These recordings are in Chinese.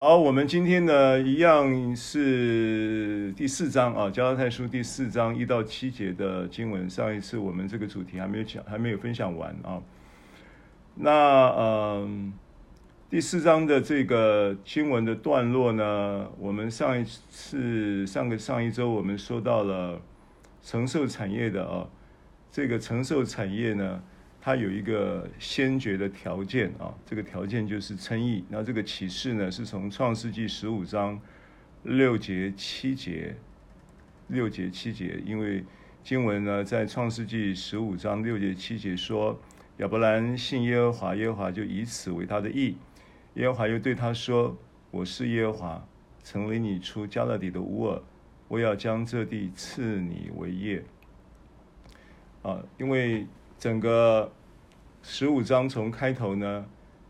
好，我们今天呢，一样是第四章啊，《加拉太书》第四章一到七节的经文。上一次我们这个主题还没有讲，还没有分享完啊。那嗯，第四章的这个经文的段落呢，我们上一次上个上一周我们说到了承受产业的啊，这个承受产业呢。它有一个先决的条件啊，这个条件就是称义。那这个启示呢，是从创世纪十五章六节七节，六节七节，因为经文呢在创世纪十五章六节七节说，亚伯兰信耶和华，耶和华就以此为他的义。耶和华又对他说：“我是耶和华，成为你出迦勒底的乌尔，我要将这地赐你为业。”啊，因为。整个十五章从开头呢，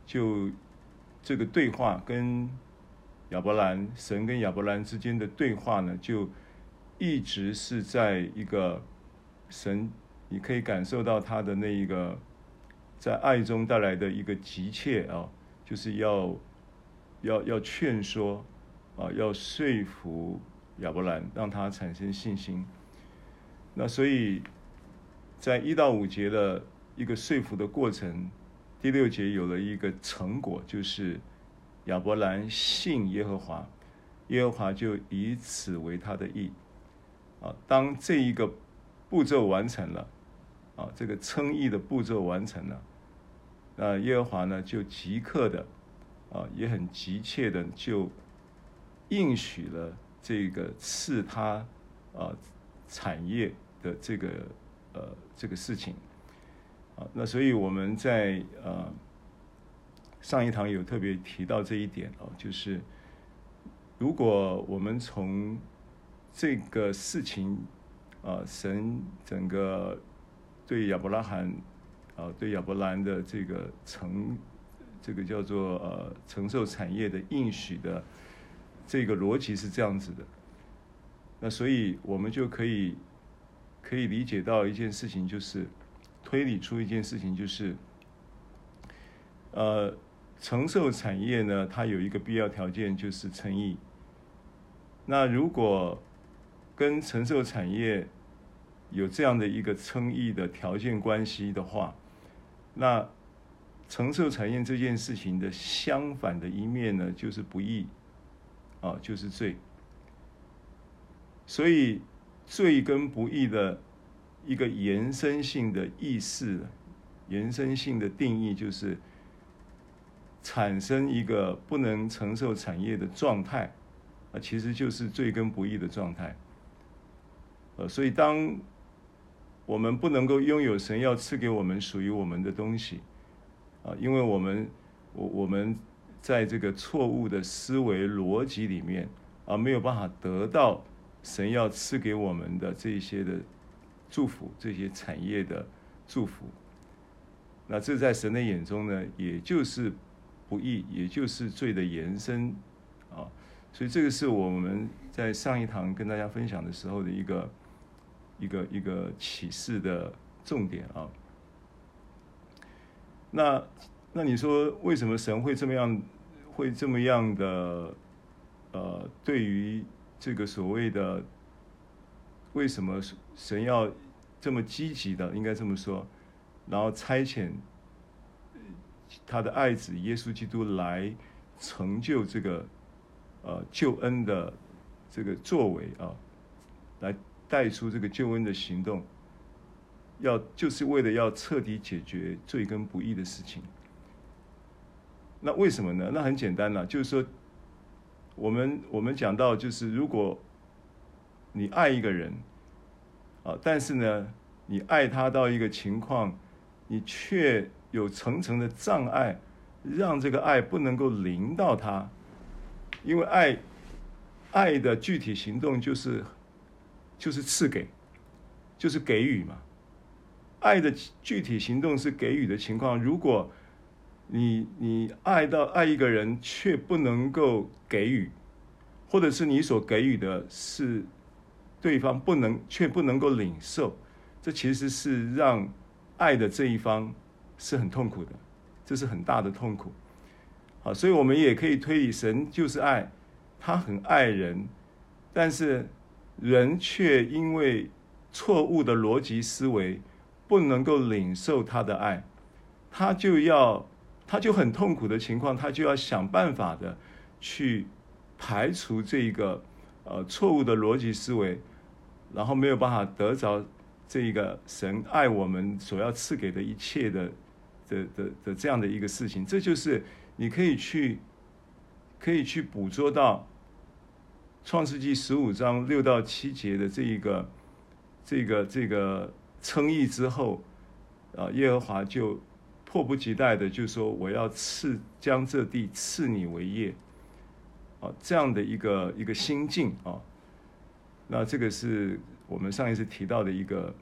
就这个对话跟亚伯兰，神跟亚伯兰之间的对话呢，就一直是在一个神，你可以感受到他的那一个在爱中带来的一个急切啊，就是要要要劝说啊，要说服亚伯兰，让他产生信心。那所以。在一到五节的一个说服的过程，第六节有了一个成果，就是亚伯兰信耶和华，耶和华就以此为他的义。啊，当这一个步骤完成了，啊，这个称义的步骤完成了，那耶和华呢就即刻的，啊，也很急切的就应许了这个赐他啊产业的这个。呃，这个事情，啊，那所以我们在呃上一堂有特别提到这一点哦，就是如果我们从这个事情啊，神整个对亚伯拉罕啊，对亚伯兰的这个承，这个叫做呃承受产业的应许的这个逻辑是这样子的，那所以我们就可以。可以理解到一件事情，就是推理出一件事情，就是呃，承受产业呢，它有一个必要条件，就是称义。那如果跟承受产业有这样的一个称义的条件关系的话，那承受产业这件事情的相反的一面呢，就是不义啊，就是罪。所以。罪跟不义的一个延伸性的意思，延伸性的定义就是产生一个不能承受产业的状态，啊，其实就是罪跟不义的状态。呃，所以当我们不能够拥有神要赐给我们属于我们的东西，啊，因为我们我我们在这个错误的思维逻辑里面啊，没有办法得到。神要赐给我们的这些的祝福，这些产业的祝福，那这在神的眼中呢，也就是不义，也就是罪的延伸啊。所以这个是我们在上一堂跟大家分享的时候的一个一个一个启示的重点啊。那那你说为什么神会这么样，会这么样的呃，对于？这个所谓的为什么神要这么积极的，应该这么说，然后差遣他的爱子耶稣基督来成就这个呃救恩的这个作为啊，来带出这个救恩的行动，要就是为了要彻底解决罪跟不义的事情。那为什么呢？那很简单呐，就是说。我们我们讲到，就是如果你爱一个人，啊，但是呢，你爱他到一个情况，你却有层层的障碍，让这个爱不能够临到他，因为爱，爱的具体行动就是，就是赐给，就是给予嘛。爱的具体行动是给予的情况，如果。你你爱到爱一个人，却不能够给予，或者是你所给予的是对方不能却不能够领受，这其实是让爱的这一方是很痛苦的，这是很大的痛苦。好，所以我们也可以推理，神就是爱，他很爱人，但是人却因为错误的逻辑思维，不能够领受他的爱，他就要，他就很痛苦的情况，他就要想办法的去排除这一个呃错误的逻辑思维，然后没有办法得着这一个神爱我们所要赐给的一切的的的的这样的一个事情，这就是。你可以去，可以去捕捉到创世纪十五章六到七节的这一个、这个、这个称义之后，啊，耶和华就迫不及待的就说：“我要赐将这地赐你为业。”啊，这样的一个一个心境啊，那这个是我们上一次提到的一个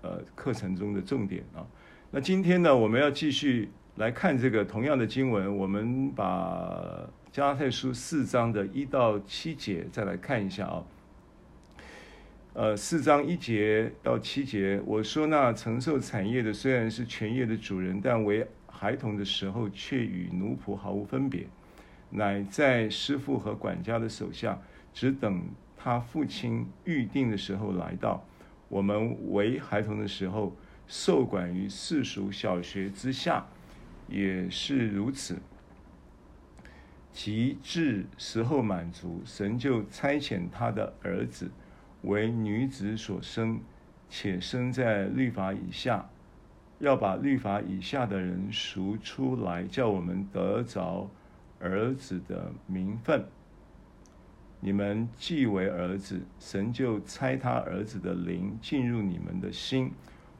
呃课程中的重点啊。那今天呢，我们要继续。来看这个同样的经文，我们把加拉太书四章的一到七节再来看一下啊。呃，四章一节到七节，我说那承受产业的虽然是全业的主人，但为孩童的时候却与奴仆毫无分别，乃在师傅和管家的手下，只等他父亲预定的时候来到。我们为孩童的时候，受管于世俗小学之下。也是如此，及至时候满足，神就差遣他的儿子为女子所生，且生在律法以下，要把律法以下的人赎出来，叫我们得着儿子的名分。你们既为儿子，神就差他儿子的灵进入你们的心，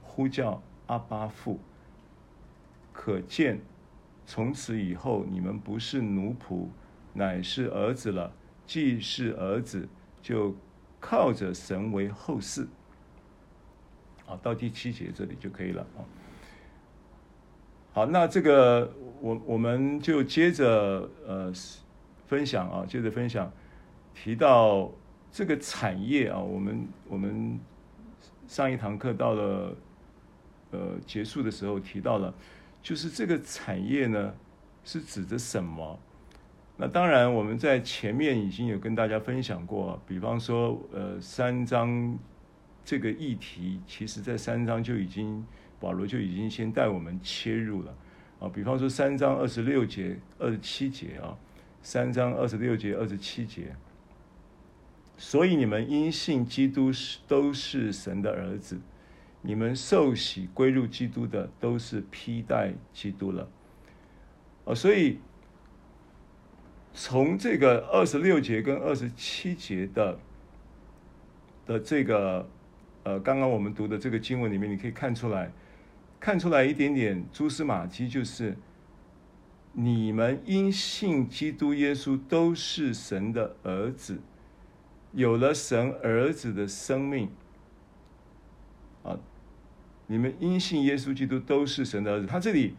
呼叫阿巴父。可见，从此以后，你们不是奴仆，乃是儿子了。既是儿子，就靠着神为后世。好，到第七节这里就可以了啊。好，那这个我我们就接着呃分享啊，接着分享，提到这个产业啊，我们我们上一堂课到了呃结束的时候提到了。就是这个产业呢，是指的什么？那当然，我们在前面已经有跟大家分享过，比方说，呃，三章这个议题，其实在三章就已经保罗就已经先带我们切入了啊。比方说，三章二十六节、二十七节啊，三章二十六节、二十七节，所以你们因信基督是都是神的儿子。你们受洗归入基督的，都是披戴基督了。哦，所以从这个二十六节跟二十七节的的这个呃，刚刚我们读的这个经文里面，你可以看出来，看出来一点点蛛丝马迹，就是你们因信基督耶稣都是神的儿子，有了神儿子的生命。啊，你们因信耶稣基督都是神的儿子。他这里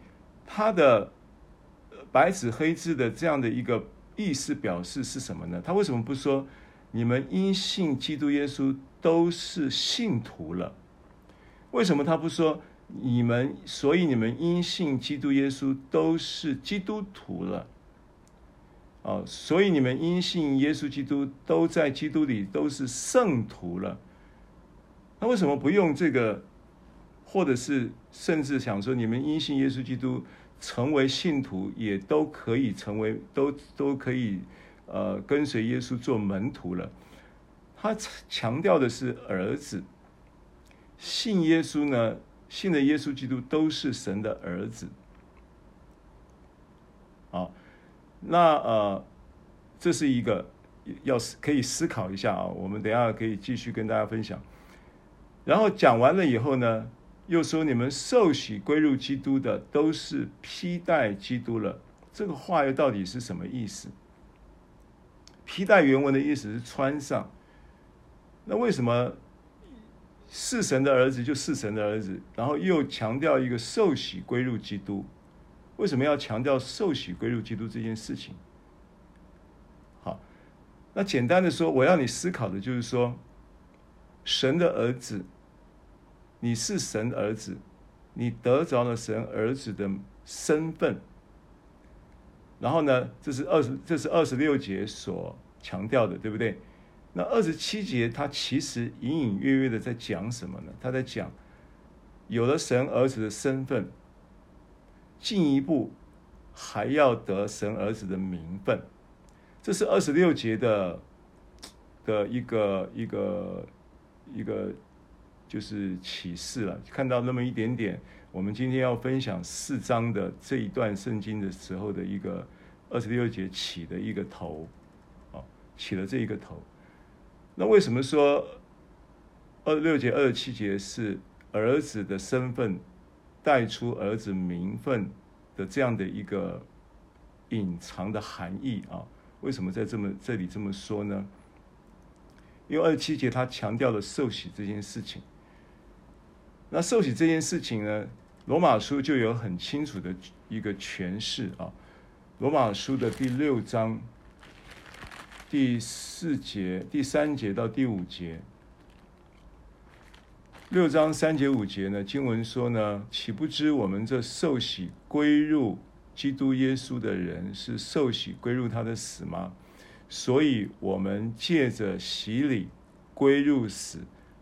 他的白纸黑字的这样的一个意思表示是什么呢？他为什么不说你们因信基督耶稣都是信徒了？为什么他不说你们？所以你们因信基督耶稣都是基督徒了？哦，所以你们因信耶稣基督都在基督里都是圣徒了。那为什么不用这个，或者是甚至想说，你们因信耶稣基督成为信徒，也都可以成为，都都可以，呃，跟随耶稣做门徒了。他强调的是儿子，信耶稣呢，信的耶稣基督都是神的儿子。好，那呃，这是一个要思可以思考一下啊，我们等下可以继续跟大家分享。然后讲完了以后呢，又说你们受洗归入基督的都是披戴基督了。这个话又到底是什么意思？披戴原文的意思是穿上。那为什么是神的儿子就是神的儿子？然后又强调一个受洗归入基督，为什么要强调受洗归入基督这件事情？好，那简单的说，我要你思考的就是说。神的儿子，你是神儿子，你得着了神儿子的身份，然后呢，这是二十，这是二十六节所强调的，对不对？那二十七节他其实隐隐约约的在讲什么呢？他在讲，有了神儿子的身份，进一步还要得神儿子的名分，这是二十六节的的一个一个一个就是启示了。看到那么一点点，我们今天要分享四章的这一段圣经的时候的一个二十六节起的一个头，啊，起了这一个头。那为什么说二十六节、二十七节是儿子的身份带出儿子名分的这样的一个隐藏的含义啊？为什么在这么这里这么说呢？因为二十七节他强调了受洗这件事情。那受洗这件事情呢，罗马书就有很清楚的一个诠释啊。罗马书的第六章。第四节、第三节到第五节，六章三节五节呢？经文说呢，岂不知我们这受洗归入基督耶稣的人，是受洗归入他的死吗？所以，我们借着洗礼归入死，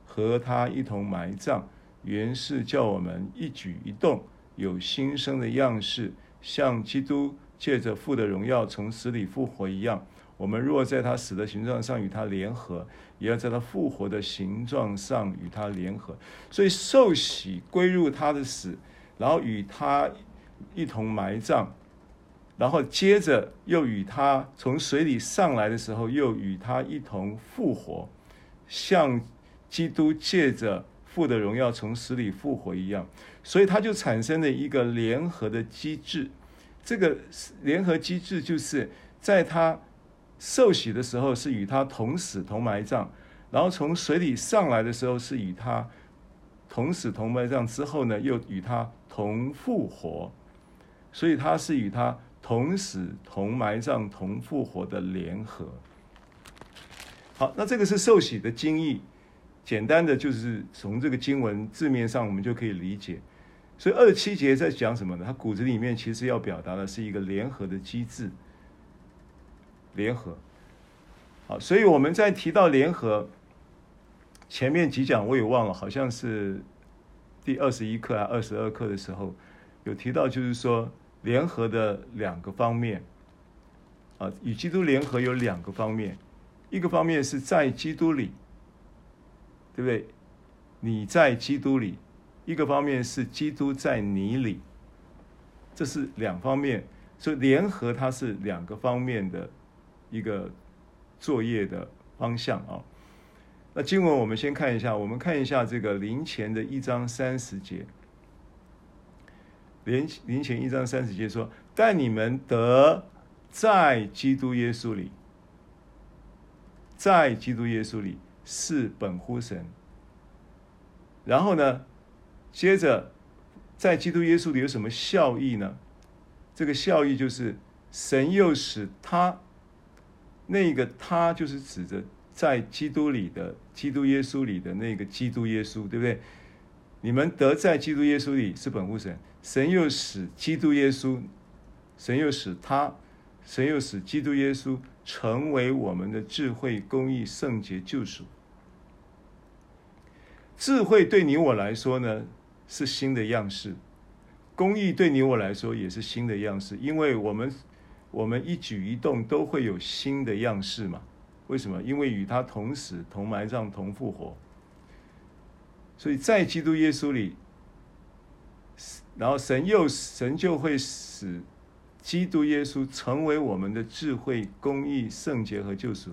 和他一同埋葬，原是叫我们一举一动有新生的样式，像基督借着父的荣耀从死里复活一样。我们若在他死的形状上与他联合，也要在他复活的形状上与他联合。所以受洗归入他的死，然后与他一同埋葬，然后接着又与他从水里上来的时候，又与他一同复活，像基督借着父的荣耀从死里复活一样。所以它就产生了一个联合的机制。这个联合机制就是在他。受洗的时候是与他同死同埋葬，然后从水里上来的时候是与他同死同埋葬，之后呢又与他同复活，所以他是与他同死同埋葬同复活的联合。好，那这个是受洗的经义，简单的就是从这个经文字面上我们就可以理解。所以二十七节在讲什么呢？他骨子里面其实要表达的是一个联合的机制。联合，好，所以我们在提到联合前面几讲我也忘了，好像是第二十一课啊、二十二课的时候有提到，就是说联合的两个方面啊，与基督联合有两个方面，一个方面是在基督里，对不对？你在基督里，一个方面是基督在你里，这是两方面，所以联合它是两个方面的。一个作业的方向啊，那经文我们先看一下，我们看一下这个林前的一章三十节，林林前一章三十节说：“但你们得在基督耶稣里，在基督耶稣里是本乎神。”然后呢，接着在基督耶稣里有什么效益呢？这个效益就是神又使他。那个他就是指着在基督里的基督耶稣里的那个基督耶稣，对不对？你们得在基督耶稣里是本乎神，神又使基督耶稣，神又使他，神又使基督耶稣成为我们的智慧、公义、圣洁、救赎。智慧对你我来说呢是新的样式，公义对你我来说也是新的样式，因为我们。我们一举一动都会有新的样式嘛？为什么？因为与他同死、同埋葬、同复活，所以在基督耶稣里，然后神又神就会使基督耶稣成为我们的智慧、公义、圣洁和救赎。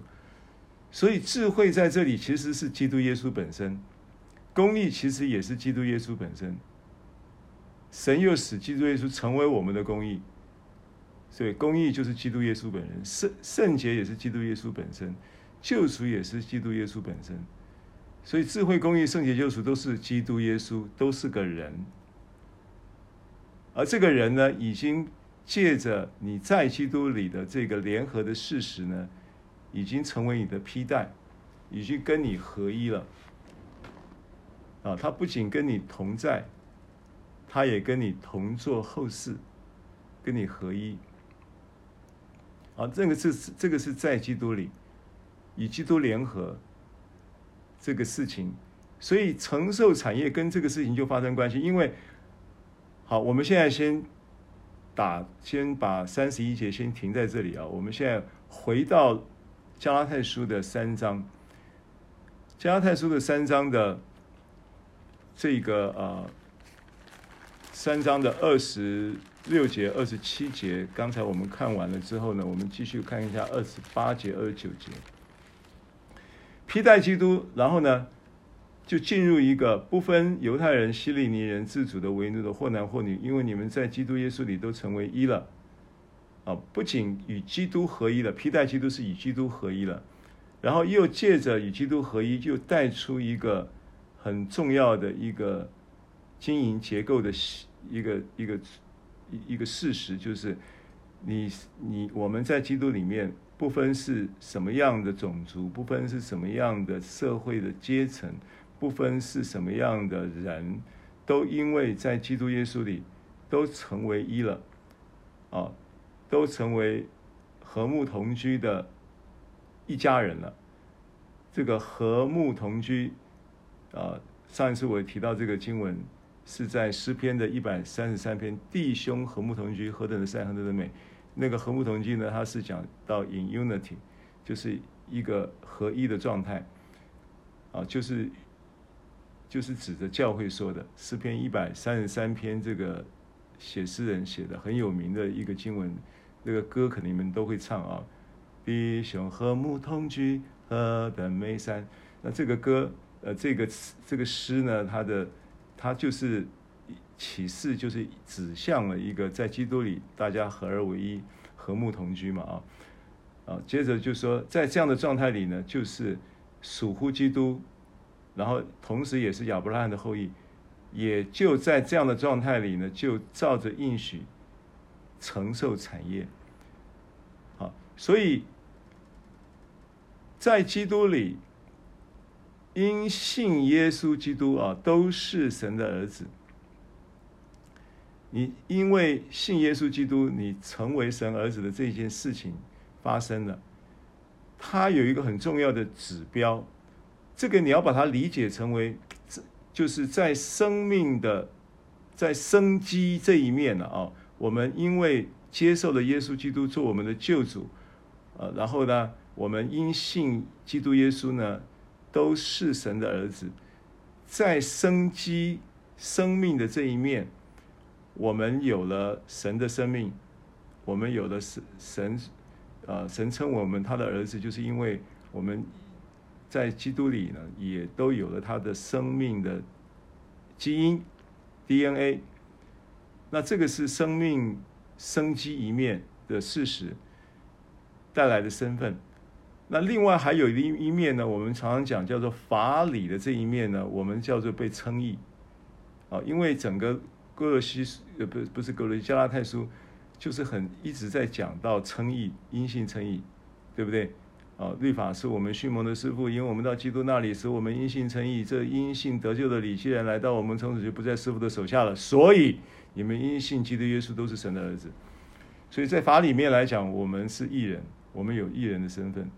所以智慧在这里其实是基督耶稣本身，公义其实也是基督耶稣本身。神又使基督耶稣成为我们的公义。所以，公义就是基督耶稣本人，圣圣洁也是基督耶稣本身，救赎也是基督耶稣本身。所以，智慧、公义、圣洁、救赎都是基督耶稣，都是个人。而这个人呢，已经借着你在基督里的这个联合的事实呢，已经成为你的披带，已经跟你合一了。啊，他不仅跟你同在，他也跟你同做后事，跟你合一。啊，这个是这个是在基督里与基督联合这个事情，所以承受产业跟这个事情就发生关系。因为好，我们现在先打，先把三十一节先停在这里啊。我们现在回到加拉太书的三章，加拉太书的三章的这个呃。三章的二十六节、二十七节，刚才我们看完了之后呢，我们继续看一下二十八节、二十九节。披戴基督，然后呢，就进入一个不分犹太人、希利尼人、自主的、为奴的，或男或女，因为你们在基督耶稣里都成为一了。啊，不仅与基督合一了，披戴基督是与基督合一了，然后又借着与基督合一，就带出一个很重要的一个经营结构的。一个一个一个事实就是，你你我们在基督里面，不分是什么样的种族，不分是什么样的社会的阶层，不分是什么样的人，都因为在基督耶稣里都成为一了，啊，都成为和睦同居的一家人了。这个和睦同居，啊，上一次我提到这个经文。是在诗篇的一百三十三篇，弟兄和睦同居，何等的善，何等的美。那个和睦同居呢，它是讲到 in unity，就是一个合一的状态，啊，就是就是指着教会说的。诗篇一百三十三篇，这个写诗人写的很有名的一个经文，那个歌可能你们都会唱啊。弟兄和睦同居，何等美善。那这个歌，呃，这个词这个诗呢，它的。它就是启示，就是指向了一个在基督里大家合而为一、和睦同居嘛啊啊！接着就说，在这样的状态里呢，就是属乎基督，然后同时也是亚伯拉罕的后裔，也就在这样的状态里呢，就照着应许承受产业。好，所以在基督里。因信耶稣基督啊，都是神的儿子。你因为信耶稣基督，你成为神儿子的这件事情发生了。它有一个很重要的指标，这个你要把它理解成为，就是在生命的在生机这一面了啊。我们因为接受了耶稣基督做我们的救主，呃，然后呢，我们因信基督耶稣呢。都是神的儿子，在生机生命的这一面，我们有了神的生命，我们有了神神，呃，神称我们他的儿子，就是因为我们在基督里呢，也都有了他的生命的基因 DNA。那这个是生命生机一面的事实带来的身份。那另外还有一一面呢，我们常常讲叫做法理的这一面呢，我们叫做被称义，啊，因为整个哥罗西呃不不是哥罗西加拉太书，就是很一直在讲到称义，因信称义，对不对？啊，律法是我们训蒙的师傅，因为我们到基督那里使我们因信称义，这因信得救的理既然来到我们，从此就不在师傅的手下了，所以你们因信基督耶稣都是神的儿子，所以在法里面来讲，我们是艺人，我们有艺人的身份。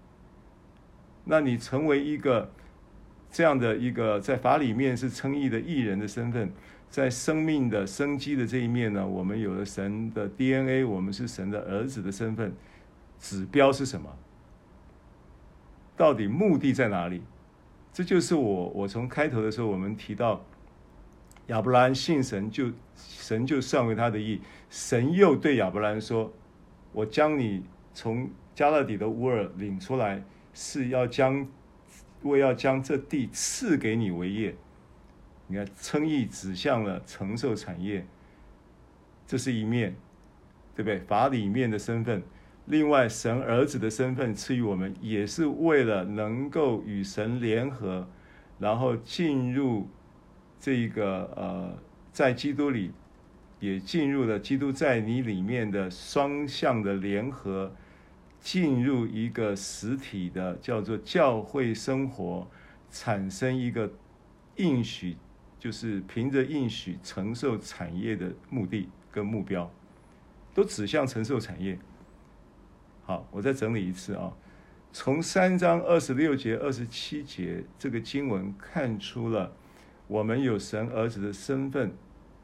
那你成为一个这样的一个在法里面是称义的艺人的身份，在生命的生机的这一面呢，我们有了神的 DNA，我们是神的儿子的身份，指标是什么？到底目的在哪里？这就是我我从开头的时候我们提到亚伯兰信神就神就算为他的义，神又对亚伯兰说：“我将你从迦勒底的乌尔领出来。”是要将，我要将这地赐给你为业。你看，称义指向了承受产业，这是一面，对不对？法里面的身份，另外神儿子的身份赐予我们，也是为了能够与神联合，然后进入这个呃，在基督里，也进入了基督在你里面的双向的联合。进入一个实体的叫做教会生活，产生一个应许，就是凭着应许承受产业的目的跟目标，都指向承受产业。好，我再整理一次啊。从三章二十六节、二十七节这个经文看出了我们有神儿子的身份。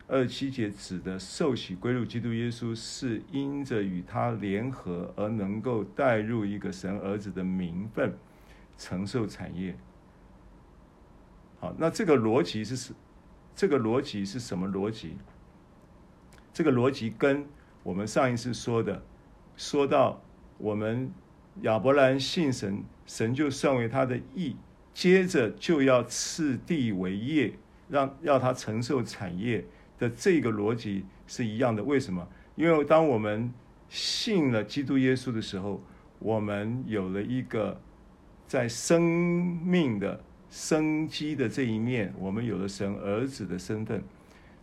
二七节指的受洗归入基督耶稣，是因着与他联合而能够带入一个神儿子的名分，承受产业。好，那这个逻辑是什？这个逻辑是什么逻辑？这个逻辑跟我们上一次说的，说到我们亚伯兰信神，神就算为他的义，接着就要赐地为业，让要他承受产业。的这个逻辑是一样的，为什么？因为当我们信了基督耶稣的时候，我们有了一个在生命的生机的这一面，我们有了神儿子的身份；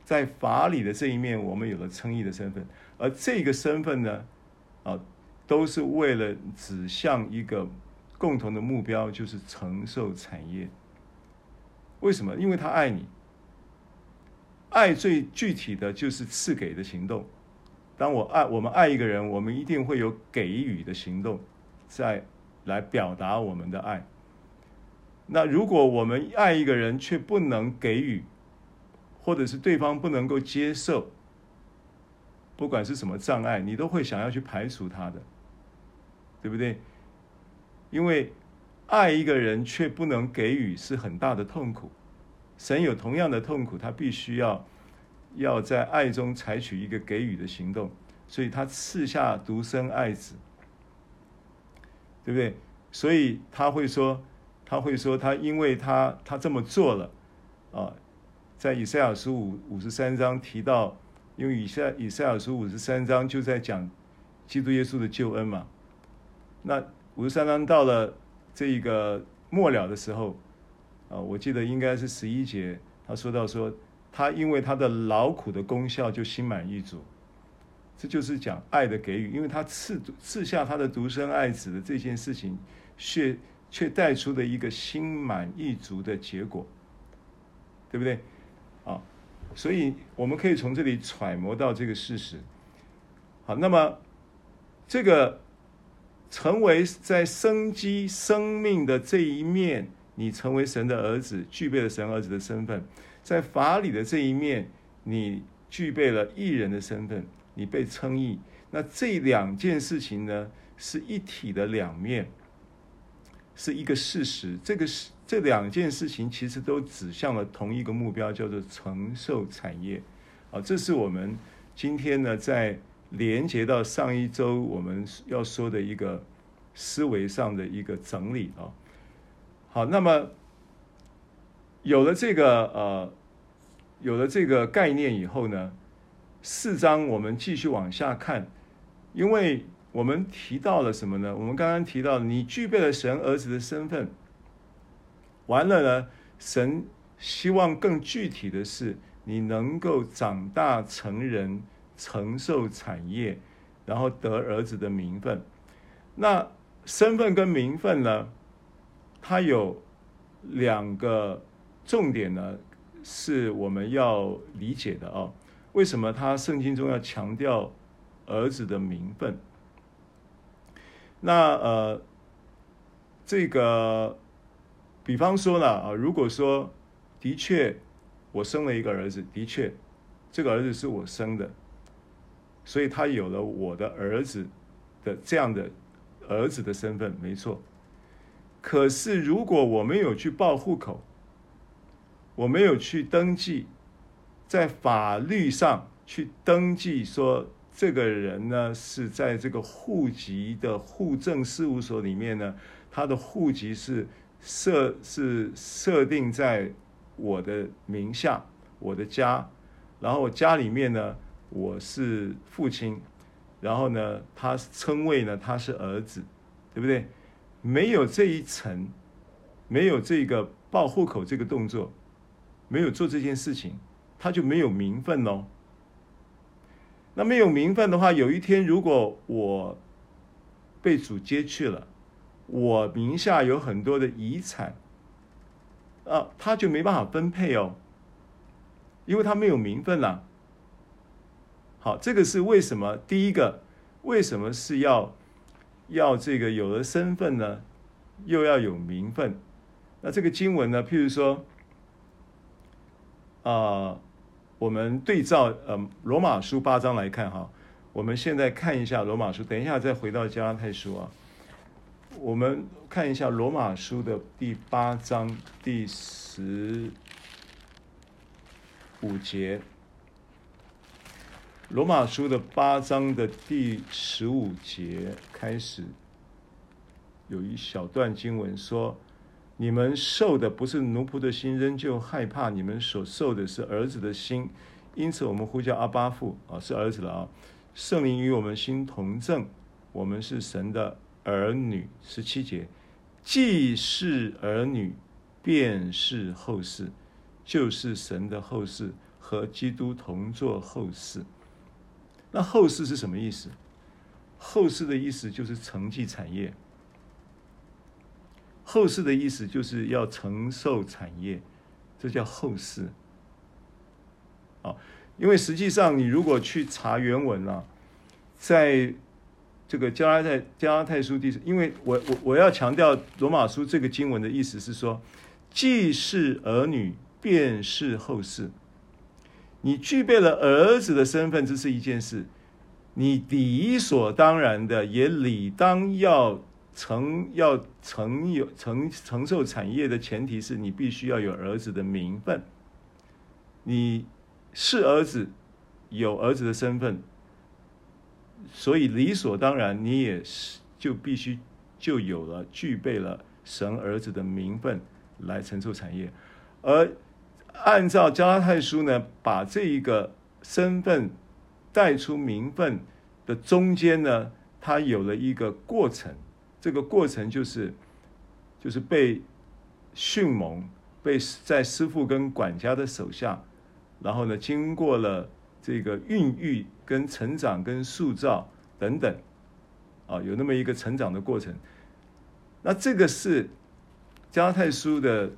在法理的这一面，我们有了称义的身份。而这个身份呢，啊，都是为了指向一个共同的目标，就是承受产业。为什么？因为他爱你。爱最具体的就是赐给的行动。当我爱我们爱一个人，我们一定会有给予的行动，再来表达我们的爱。那如果我们爱一个人却不能给予，或者是对方不能够接受，不管是什么障碍，你都会想要去排除他的，对不对？因为爱一个人却不能给予是很大的痛苦。神有同样的痛苦，他必须要要在爱中采取一个给予的行动，所以他赐下独生爱子，对不对？所以他会说，他会说，他因为他他这么做了啊，在以赛亚书五五十三章提到，因为以赛以赛亚书五十三章就在讲基督耶稣的救恩嘛，那五十三章到了这个末了的时候。啊，我记得应该是十一节，他说到说，他因为他的劳苦的功效就心满意足，这就是讲爱的给予，因为他赐赐下他的独生爱子的这件事情，却却带出了一个心满意足的结果，对不对？啊，所以我们可以从这里揣摩到这个事实。好，那么这个成为在生机生命的这一面。你成为神的儿子，具备了神儿子的身份，在法理的这一面，你具备了义人的身份，你被称义。那这两件事情呢，是一体的两面，是一个事实。这个是这两件事情其实都指向了同一个目标，叫做承受产业。啊，这是我们今天呢，在连接到上一周我们要说的一个思维上的一个整理啊。好，那么有了这个呃，有了这个概念以后呢，四章我们继续往下看，因为我们提到了什么呢？我们刚刚提到你具备了神儿子的身份，完了呢，神希望更具体的是你能够长大成人，承受产业，然后得儿子的名分。那身份跟名分呢？它有两个重点呢，是我们要理解的啊。为什么他圣经中要强调儿子的名分？那呃，这个，比方说呢啊，如果说的确我生了一个儿子，的确这个儿子是我生的，所以他有了我的儿子的这样的儿子的身份，没错。可是，如果我没有去报户口，我没有去登记，在法律上去登记说这个人呢是在这个户籍的户政事务所里面呢，他的户籍是设是设定在我的名下，我的家，然后我家里面呢我是父亲，然后呢他称谓呢他是儿子，对不对？没有这一层，没有这个报户口这个动作，没有做这件事情，他就没有名分喽。那没有名分的话，有一天如果我被主接去了，我名下有很多的遗产，啊，他就没办法分配哦，因为他没有名分了。好，这个是为什么？第一个，为什么是要？要这个有了身份呢，又要有名分。那这个经文呢，譬如说，啊、我们对照呃罗马书八章来看哈，我们现在看一下罗马书，等一下再回到加拉太书啊，我们看一下罗马书的第八章第十五节。罗马书的八章的第十五节开始，有一小段经文说：“你们受的不是奴仆的心，仍旧害怕；你们所受的是儿子的心，因此我们呼叫阿巴父啊，是儿子了啊！圣灵与我们心同证，我们是神的儿女。”十七节，既是儿女，便是后世，就是神的后世，和基督同作后世。那后世是什么意思？后世的意思就是承继产业。后世的意思就是要承受产业，这叫后世。啊，因为实际上你如果去查原文啊，在这个加拉太加拉太书第，因为我我我要强调罗马书这个经文的意思是说，既是儿女，便是后世。你具备了儿子的身份，这是一件事；你理所当然的也理当要承要承有承承受产业的前提是你必须要有儿子的名分。你是儿子，有儿子的身份，所以理所当然你也是就必须就有了具备了神儿子的名分来承受产业，而。按照加拉太书呢，把这一个身份带出名分的中间呢，他有了一个过程。这个过程就是，就是被训蒙，被在师傅跟管家的手下，然后呢，经过了这个孕育、跟成长、跟塑造等等，啊，有那么一个成长的过程。那这个是加拉太书的。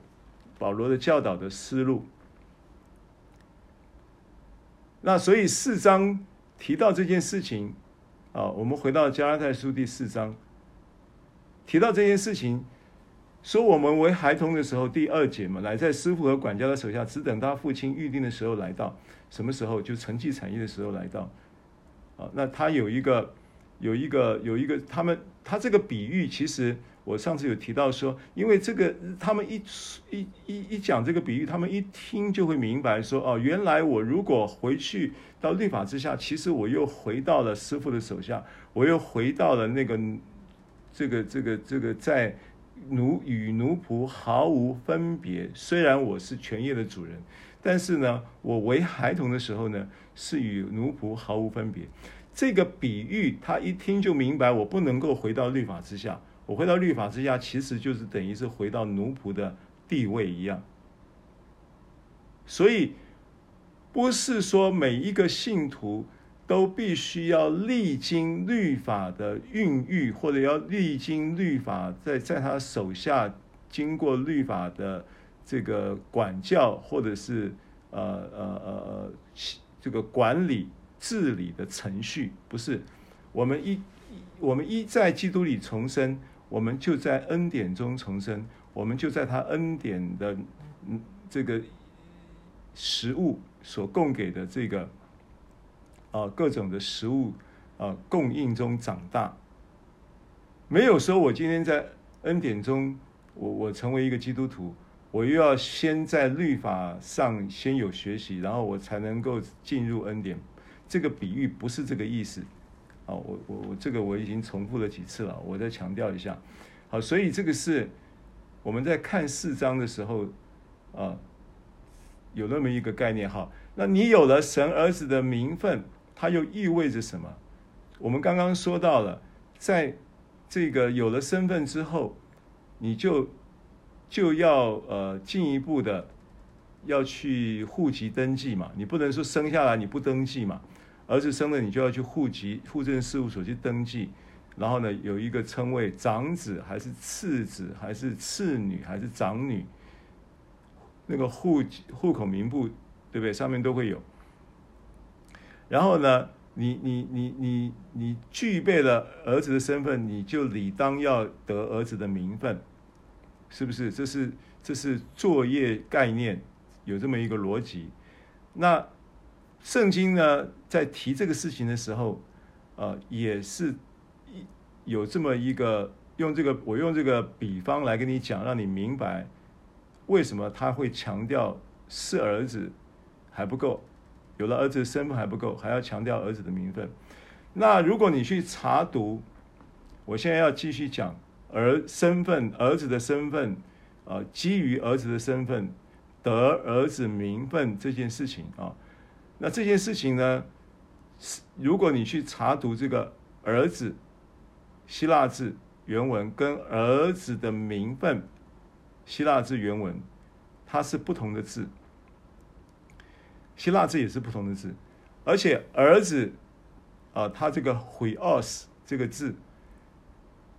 保罗的教导的思路，那所以四章提到这件事情啊，我们回到加拉太书第四章，提到这件事情，说我们为孩童的时候，第二节嘛，乃在师傅和管家的手下，只等他父亲预定的时候来到，什么时候就承继产业的时候来到，啊，那他有一个有一个有一个，他们他这个比喻其实。我上次有提到说，因为这个他们一一一一讲这个比喻，他们一听就会明白说，哦，原来我如果回去到律法之下，其实我又回到了师傅的手下，我又回到了那个这个这个这个在奴与奴仆毫无分别。虽然我是全业的主人，但是呢，我为孩童的时候呢，是与奴仆毫无分别。这个比喻他一听就明白，我不能够回到律法之下。我回到律法之下，其实就是等于是回到奴仆的地位一样。所以，不是说每一个信徒都必须要历经律法的孕育，或者要历经律法在在他手下经过律法的这个管教，或者是呃呃呃这个管理治理的程序。不是，我们一我们一在基督里重生。我们就在恩典中重生，我们就在他恩典的这个食物所供给的这个啊各种的食物啊供应中长大。没有说我今天在恩典中，我我成为一个基督徒，我又要先在律法上先有学习，然后我才能够进入恩典。这个比喻不是这个意思。好，我我我这个我已经重复了几次了，我再强调一下。好，所以这个是我们在看四章的时候，啊，有那么一个概念。哈，那你有了神儿子的名分，它又意味着什么？我们刚刚说到了，在这个有了身份之后，你就就要呃进一步的要去户籍登记嘛，你不能说生下来你不登记嘛。儿子生了，你就要去户籍户政事务所去登记，然后呢，有一个称谓，长子还是次子还是次女还是长女，那个户籍户口名簿，对不对？上面都会有。然后呢，你你你你你具备了儿子的身份，你就理当要得儿子的名分，是不是？这是这是作业概念，有这么一个逻辑。那圣经呢，在提这个事情的时候，呃，也是有这么一个用这个我用这个比方来跟你讲，让你明白为什么他会强调是儿子还不够。有了儿子的身份还不够，还要强调儿子的名分。那如果你去查读，我现在要继续讲儿身份，儿子的身份，呃，基于儿子的身份得儿子名分这件事情啊，那这件事情呢，如果你去查读这个儿子希腊字原文跟儿子的名分希腊字原文，它是不同的字。希腊字也是不同的字，而且儿子，啊，他这个 huios 这个字，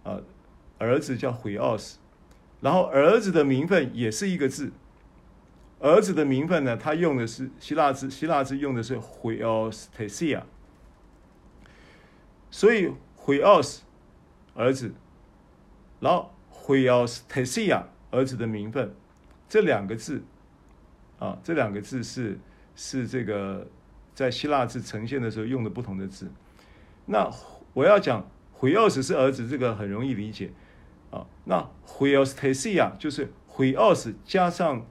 啊，儿子叫 huios，然后儿子的名分也是一个字，儿子的名分呢，他用的是希腊字，希腊字用的是 huiostesia，所以 huios 儿子，然后 huiostesia 儿子的名分，这两个字，啊，这两个字是。是这个在希腊字呈现的时候用的不同的字。那我要讲 huios 是儿子，这个很容易理解啊。那 huiostesia 就是 huios 加上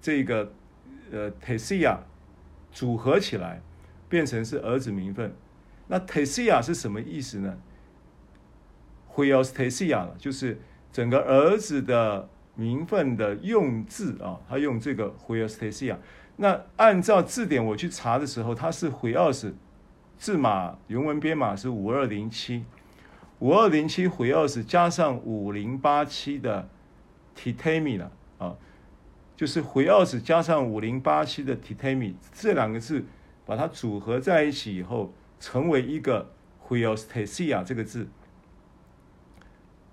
这个呃 tesia 组合起来变成是儿子名分。那 tesia 是什么意思呢？huiostesia 就是整个儿子的名分的用字啊，他用这个 huiostesia。那按照字典我去查的时候，它是 huios 字码原文编码是五二零七，五二零七 huios 加上五零八七的 titemi 了啊，就是 huios 加上五零八七的 titemi 这两个字，把它组合在一起以后，成为一个 huiostesia 这个字。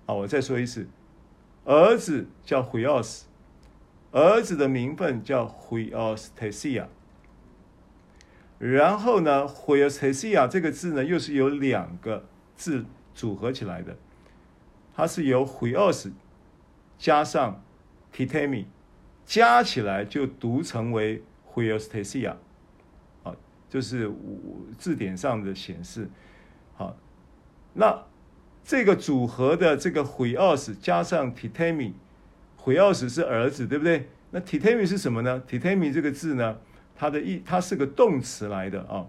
啊，我再说一次，儿子叫 huios。儿子的名分叫 huiostesia，然后呢，huiostesia 这个字呢，又是由两个字组合起来的，它是由 huios 加上 titemi 加起来就读成为 huiostesia，就是字典上的显示，好，那这个组合的这个 huios 加上 titami，。huios 是儿子，对不对？那 titami 是什么呢？titami 这个字呢，它的意它是个动词来的啊，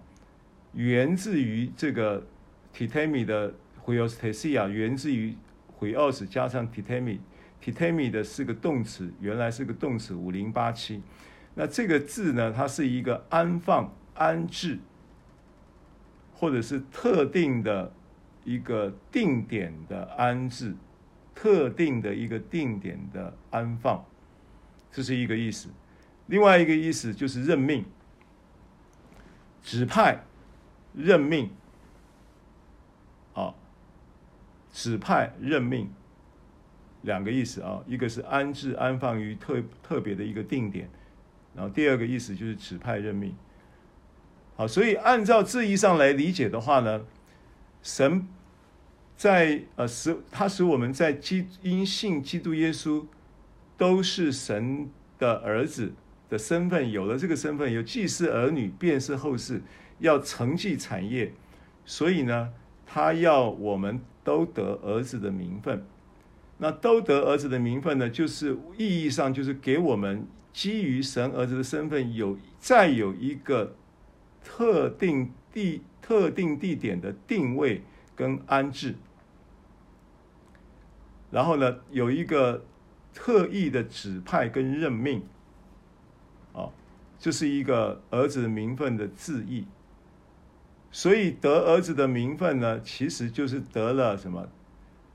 源自于这个 titami 的 huiostesia，源自于 huios 加上 titami，titami 的是个动词，原来是个动词五零八七。那这个字呢，它是一个安放、安置，或者是特定的一个定点的安置。特定的一个定点的安放，这是一个意思。另外一个意思就是任命、指派、任命。啊，指派、任命两个意思啊，一个是安置、安放于特特别的一个定点，然后第二个意思就是指派、任命。好，所以按照字义上来理解的话呢，神。在呃使他使我们在基因信基督耶稣都是神的儿子的身份，有了这个身份，有既是儿女，便是后世，要承继产业。所以呢，他要我们都得儿子的名分。那都得儿子的名分呢，就是意义上就是给我们基于神儿子的身份有再有一个特定地特定地点的定位。跟安置，然后呢，有一个特意的指派跟任命，啊，就是一个儿子名分的字义。所以得儿子的名分呢，其实就是得了什么？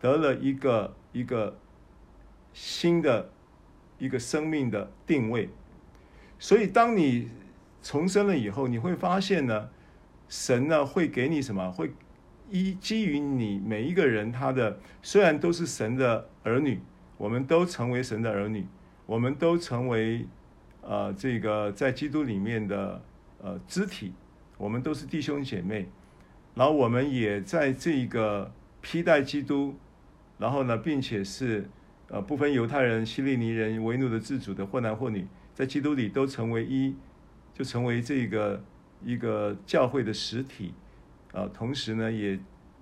得了一个一个新的一个生命的定位。所以当你重生了以后，你会发现呢，神呢会给你什么？会。一基于你每一个人，他的虽然都是神的儿女，我们都成为神的儿女，我们都成为呃这个在基督里面的呃肢体，我们都是弟兄姐妹，然后我们也在这个披戴基督，然后呢，并且是呃不分犹太人、希利尼人、为奴的、自主的，或男或女，在基督里都成为一，就成为这个一个教会的实体啊、同时呢，也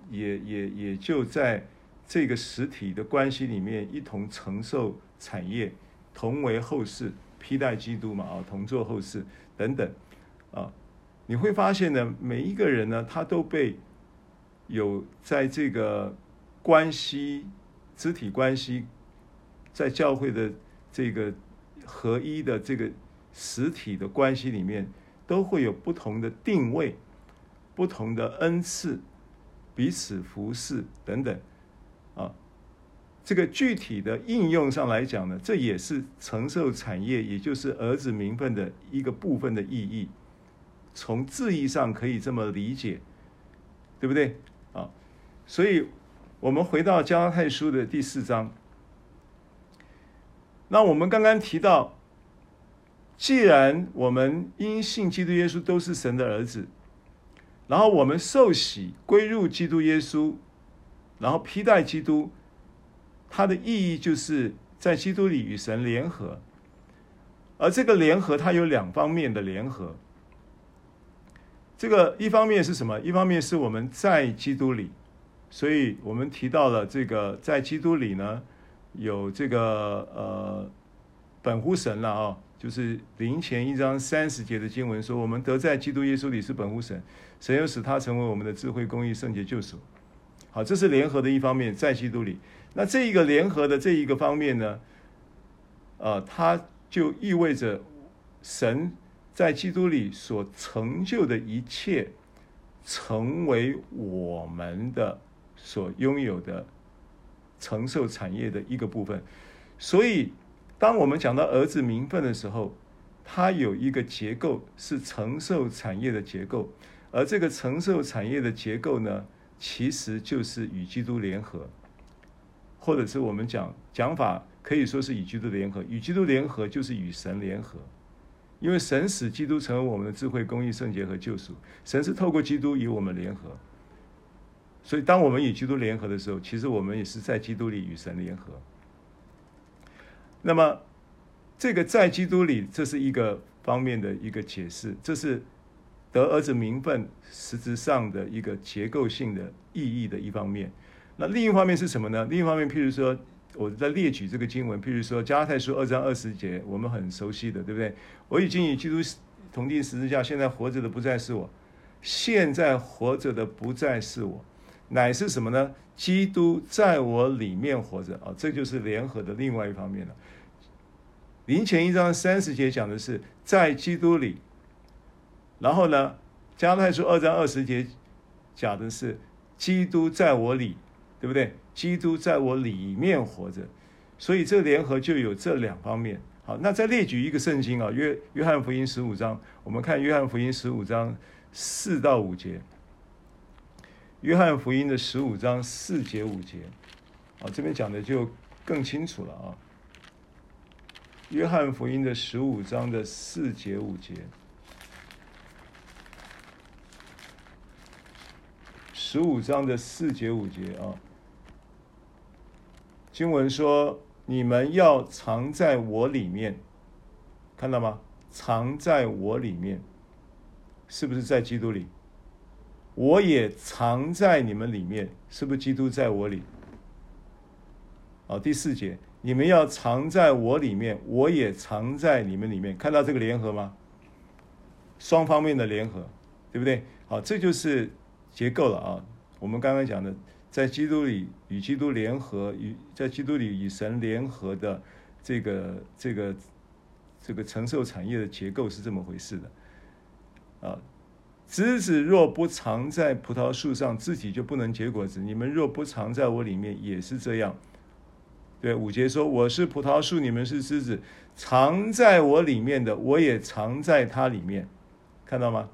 也也也就在这个实体的关系里面，一同承受产业，同为后世，披戴基督嘛啊，同作后世等等啊。你会发现呢，每一个人呢，他都被有在这个关系、肢体关系，在教会的这个合一的这个实体的关系里面，都会有不同的定位、不同的恩赐、彼此服侍等等啊。这个具体的应用上来讲呢，这也是承受产业，也就是儿子名分的一个部分的意义。从字义上可以这么理解，对不对啊？所以，我们回到加拉太书的第四章。那我们刚刚提到，既然我们因信基督耶稣都是神的儿子，然后我们受洗归入基督耶稣，然后披戴基督，它的意义就是在基督里与神联合。而这个联合，它有两方面的联合。这个一方面是什么？一方面是我们在基督里，所以我们提到了这个在基督里呢，有这个呃本乎神了啊、就是林前一章三十节的经文说，我们得在基督耶稣里是本乎神，神又使他成为我们的智慧、公义、圣洁、救赎。好，这是联合的一方面，在基督里。那这一个联合的这一个方面呢，呃，它就意味着神。在基督里所成就的一切，成为我们的所拥有的承受产业的一个部分。所以，当我们讲到儿子名分的时候，它有一个结构是承受产业的结构，而这个承受产业的结构呢，其实就是与基督联合，或者是我们讲讲法可以说是与基督联合，与基督联合就是与神联合。因为神使基督成为我们的智慧、公义、圣洁和救赎。神是透过基督与我们联合，所以当我们与基督联合的时候，其实我们也是在基督里与神联合。那么，这个在基督里，这是一个方面的一个解释，这是得儿子名分实质上的一个结构性的意义的一方面。那另一方面是什么呢？另一方面，譬如说。我在列举这个经文，譬如说《加拉太书》二章二十节，我们很熟悉的，对不对？我已经与基督同钉十字架，现在活着的不再是我，现在活着的不再是我，乃是什么呢？基督在我里面活着啊，这就是联合的另外一方面了。林前一章三十节讲的是在基督里，然后呢，《加太书》二章二十节讲的是基督在我里，对不对？基督在我里面活着，所以这联合就有这两方面。好，那再列举一个圣经啊，约约翰福音十五章，我们看约翰福音十五章四到五节。约翰福音的十五章四节五节，啊，这边讲的就更清楚了啊。约翰福音的十五章的四节五节，十五章的四节五节啊。经文说：“你们要藏在我里面，看到吗？藏在我里面，是不是在基督里？我也藏在你们里面，是不是基督在我里？好，第四节，你们要藏在我里面，我也藏在你们里面，看到这个联合吗？双方面的联合，对不对？好，这就是结构了啊。我们刚刚讲的。”在基督里与基督联合，与在基督里与神联合的这个这个这个承受产业的结构是这么回事的啊。枝子若不藏在葡萄树上，自己就不能结果子。你们若不藏在我里面，也是这样。对，五节说：“我是葡萄树，你们是枝子，藏在我里面的，我也藏在它里面。”看到吗？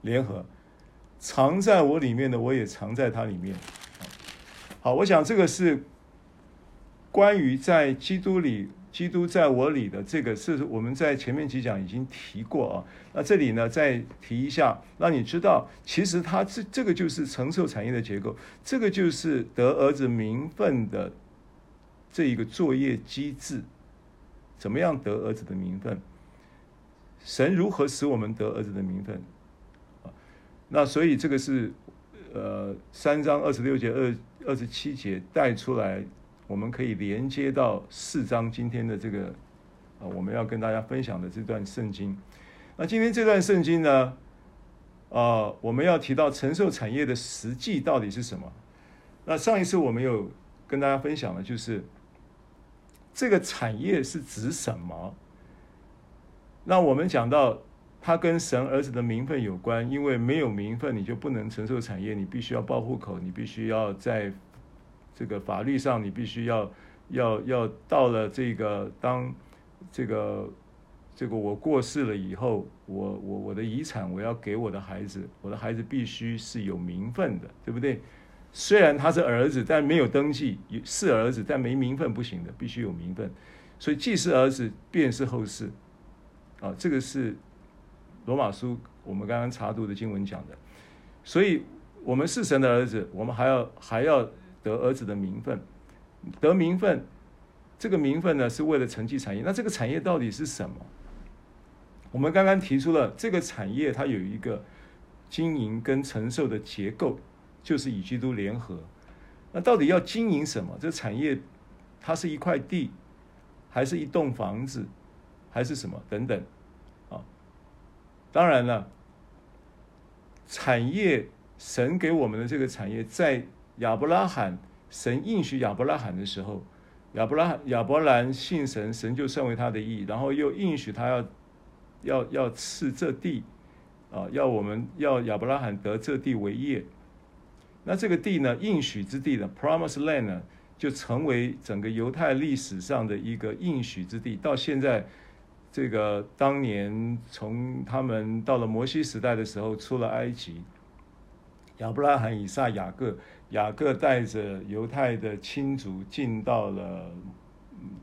联合。藏在我里面的，我也藏在它里面。好，我想这个是关于在基督里基督在我里的这个是我们在前面几讲已经提过啊。那这里呢再提一下，让你知道，其实它这这个就是承受产业的结构，这个就是得儿子名分的这一个作业机制。怎么样得儿子的名分？神如何使我们得儿子的名分？啊，那所以这个是呃三章二十六节二二十七节带出来。我们可以连接到四章今天的这个，啊，我们要跟大家分享的这段圣经。那今天这段圣经呢，啊，我们要提到承受产业的实际到底是什么？那上一次我们有跟大家分享的，就是这个产业是指什么？那我们讲到它跟神儿子的名分有关，因为没有名分，你就不能承受产业，你必须要报户口，你必须要在。这个法律上，你必须要要要到了这个当这个这个我过世了以后，我我我的遗产我要给我的孩子，我的孩子必须是有名分的，对不对？虽然他是儿子，但没有登记，是儿子但没名分不行的，必须有名分。所以既是儿子，便是后世。啊，这个是罗马书我们刚刚查读的经文讲的。所以我们是神的儿子，我们还要还要。得儿子的名分，得名分，这个名分呢是为了承继产业。那这个产业到底是什么？我们刚刚提出了这个产业，它有一个经营跟承受的结构，就是与基督联合。那到底要经营什么？这产业它是一块地，还是一栋房子，还是什么等等？啊，当然了，产业神给我们的这个产业在。亚伯拉罕，神应许亚伯拉罕的时候，亚伯拉亚伯兰信神，神就算为他的义，然后又应许他要要要赐这地，啊，要我们要亚伯拉罕得这地为业。那这个地呢，应许之地呢，Promise Land 呢，就成为整个犹太历史上的一个应许之地。到现在，这个当年从他们到了摩西时代的时候，出了埃及，亚伯拉罕、以撒、雅各。雅各带着犹太的亲族进到了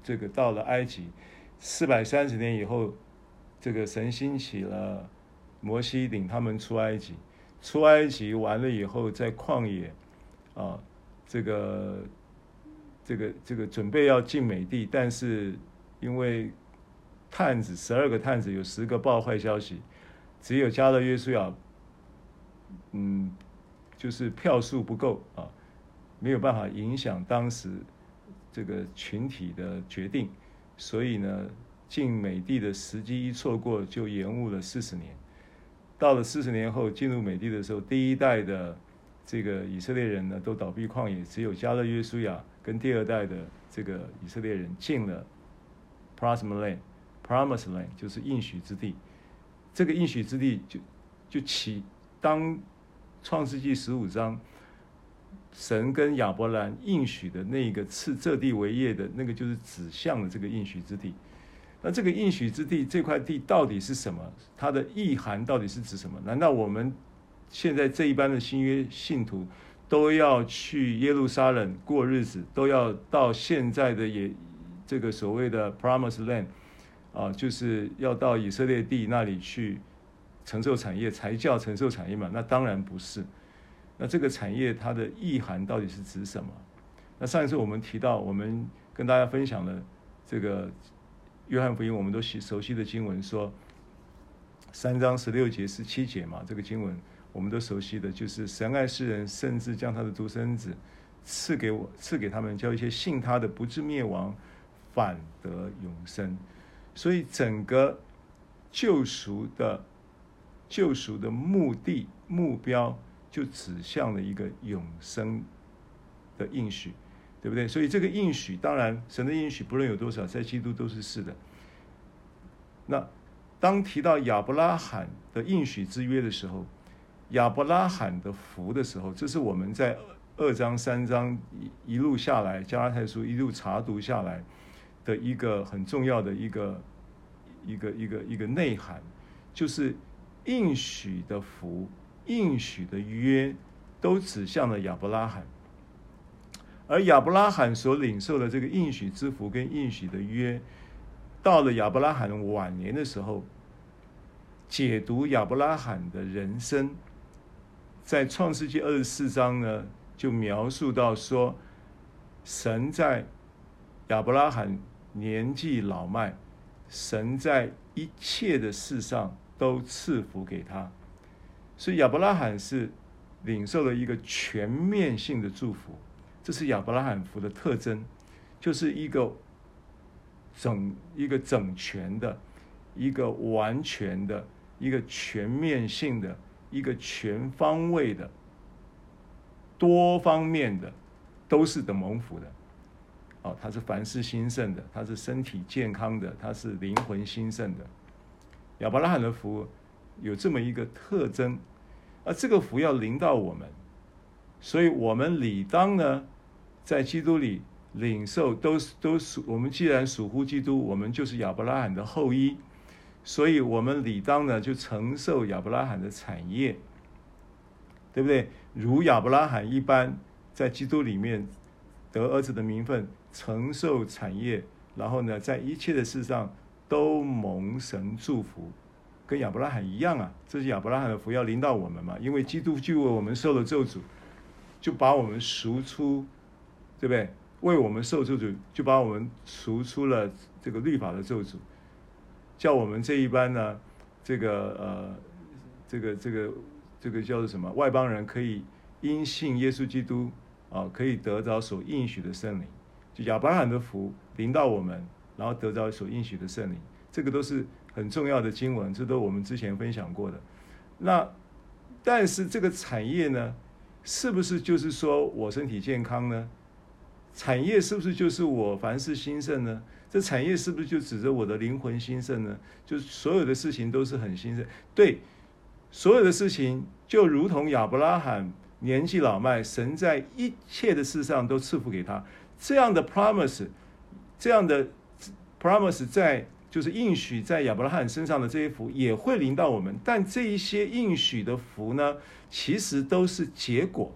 这个到了埃及，四百三十年以后，这个神兴起了摩西领他们出埃及，出埃及完了以后，在旷野啊，这个这个这个准备要进美地，但是因为探子十二个探子有十个报坏消息，只有加勒约书亚，嗯。就是票数不够啊，没有办法影响当时这个群体的决定，所以呢，进美地的时机一错过，就延误了四十年。到了四十年后进入美地的时候，第一代的这个以色列人呢都倒闭旷野，只有加勒约书亚跟第二代的这个以色列人进了 Promised Land，Promised Land 就是应许之地。这个应许之地就就起当。创世纪十五章，神跟亚伯兰应许的那个赐这地为业的那个，就是指向了这个应许之地。那这个应许之地这块地到底是什么？它的意涵到底是指什么？难道我们现在这一班的新约信徒都要去耶路撒冷过日子，都要到现在的也这个所谓的 Promise Land 啊，就是要到以色列地那里去？承受产业才叫承受产业嘛？那当然不是。那这个产业它的意涵到底是指什么？那上一次我们提到，我们跟大家分享了这个约翰福音，我们都熟熟悉的经文，说三章十六节十七节嘛，这个经文我们都熟悉的，就是神爱世人，甚至将他的独生子赐给我，赐给他们，叫一些信他的不至灭亡，反得永生。所以整个救赎的。救赎的目的目标就指向了一个永生的应许，对不对？所以这个应许，当然神的应许不论有多少，在基督都是是的。那当提到亚伯拉罕的应许之约的时候，亚伯拉罕的福的时候，这是我们在二章三章一一路下来，加拉太书一路查读下来的一个很重要的一个一个一个一个内涵，就是。应许的福，应许的约，都指向了亚伯拉罕。而亚伯拉罕所领受的这个应许之福跟应许的约，到了亚伯拉罕晚年的时候，解读亚伯拉罕的人生，在创世纪二十四章呢，就描述到说，神在亚伯拉罕年纪老迈，神在一切的事上都赐福给他，所以亚伯拉罕是领受了一个全面性的祝福。这是亚伯拉罕福的特征，就是一个整一个整全的、一个完全的、一个全面性的、一个全方位的、多方面的，都是的蒙福的。哦，他是凡事兴盛的，他是身体健康的，他是灵魂兴盛的。亚伯拉罕的福有这么一个特征，而这个福要临到我们，所以我们理当呢。在基督里领受都是都属我们，既然属乎基督，我们就是亚伯拉罕的后裔，所以我们理当呢就承受亚伯拉罕的产业，对不对？如亚伯拉罕一般，在基督里面得儿子的名分，承受产业，然后呢，在一切的事上都蒙神祝福，跟亚伯拉罕一样啊！这是亚伯拉罕的福要临到我们嘛？因为基督就为我们受了咒诅，就把我们赎出。对不对？为我们受咒诅，就把我们赎出了这个律法的咒诅，叫我们这一班呢，这个呃，这个这个这个叫做什么？外邦人可以因信耶稣基督啊，可以得着所应许的圣灵，就亚伯拉罕的福临到我们，然后得到所应许的圣灵，这个都是很重要的经文，这都我们之前分享过的。那但是这个产业呢，是不是就是说我身体健康呢？产业是不是就是我凡事兴盛呢？这产业是不是就指着我的灵魂兴盛呢？就是所有的事情都是很兴盛。对，所有的事情就如同亚伯拉罕年纪老迈，神在一切的事上都赐福给他。这样的 promise，这样的 promise 在就是应许在亚伯拉罕身上的这些福也会临到我们。但这一些应许的福呢，其实都是结果，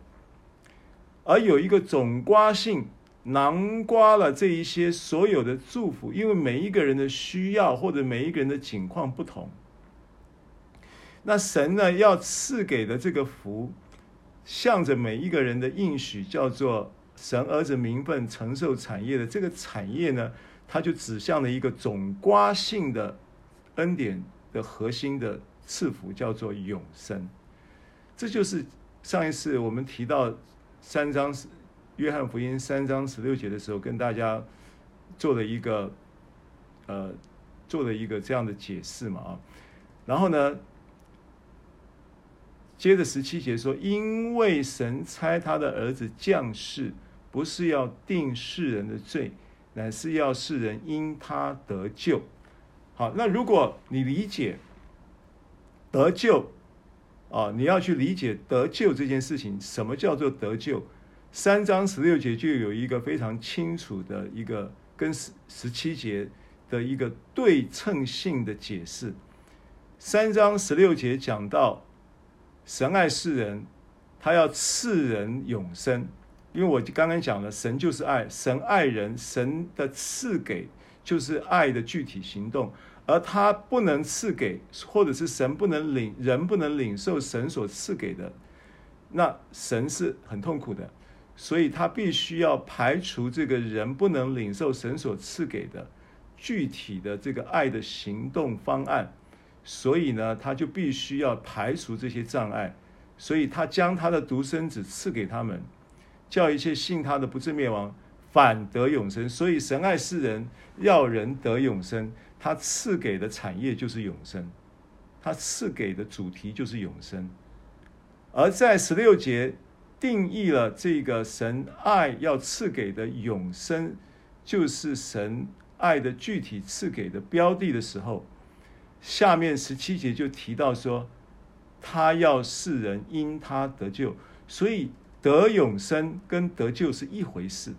而有一个总瓜性。囊瓜了这一些所有的祝福，因为每一个人的需要或者每一个人的境况不同，那神呢要赐给的这个福，向着每一个人的应许，叫做神儿子名分承受产业的这个产业呢，它就指向了一个总瓜性的恩典的核心的赐福，叫做永生。这就是上一次我们提到三章。约翰福音三章十六节的时候，跟大家做了一个，呃，做了一个这样的解释嘛啊，然后呢，接着十七节说，因为神差他的儿子降世，不是要定世人的罪，乃是要世人因他得救。好，那如果你理解得救，啊，你要去理解得救这件事情，什么叫做得救？三章十六节就有一个非常清楚的一个跟十十七节的一个对称性的解释。三章十六节讲到神爱世人，他要赐人永生。因为我刚刚讲了，神就是爱，神爱人，神的赐给就是爱的具体行动，而他不能赐给，或者是神不能领，人不能领受神所赐给的，那神是很痛苦的。所以他必须要排除这个人不能领受神所赐给的具体的这个爱的行动方案，所以呢，他就必须要排除这些障碍，所以他将他的独生子赐给他们，叫一切信他的不至灭亡，反得永生。所以神爱世人，要人得永生，他赐给的产业就是永生，他赐给的主题就是永生，而在十六节。定义了这个神爱要赐给的永生，就是神爱的具体赐给的标的的时候，下面十七节就提到说，他要世人因他得救，所以得永生跟得救是一回事。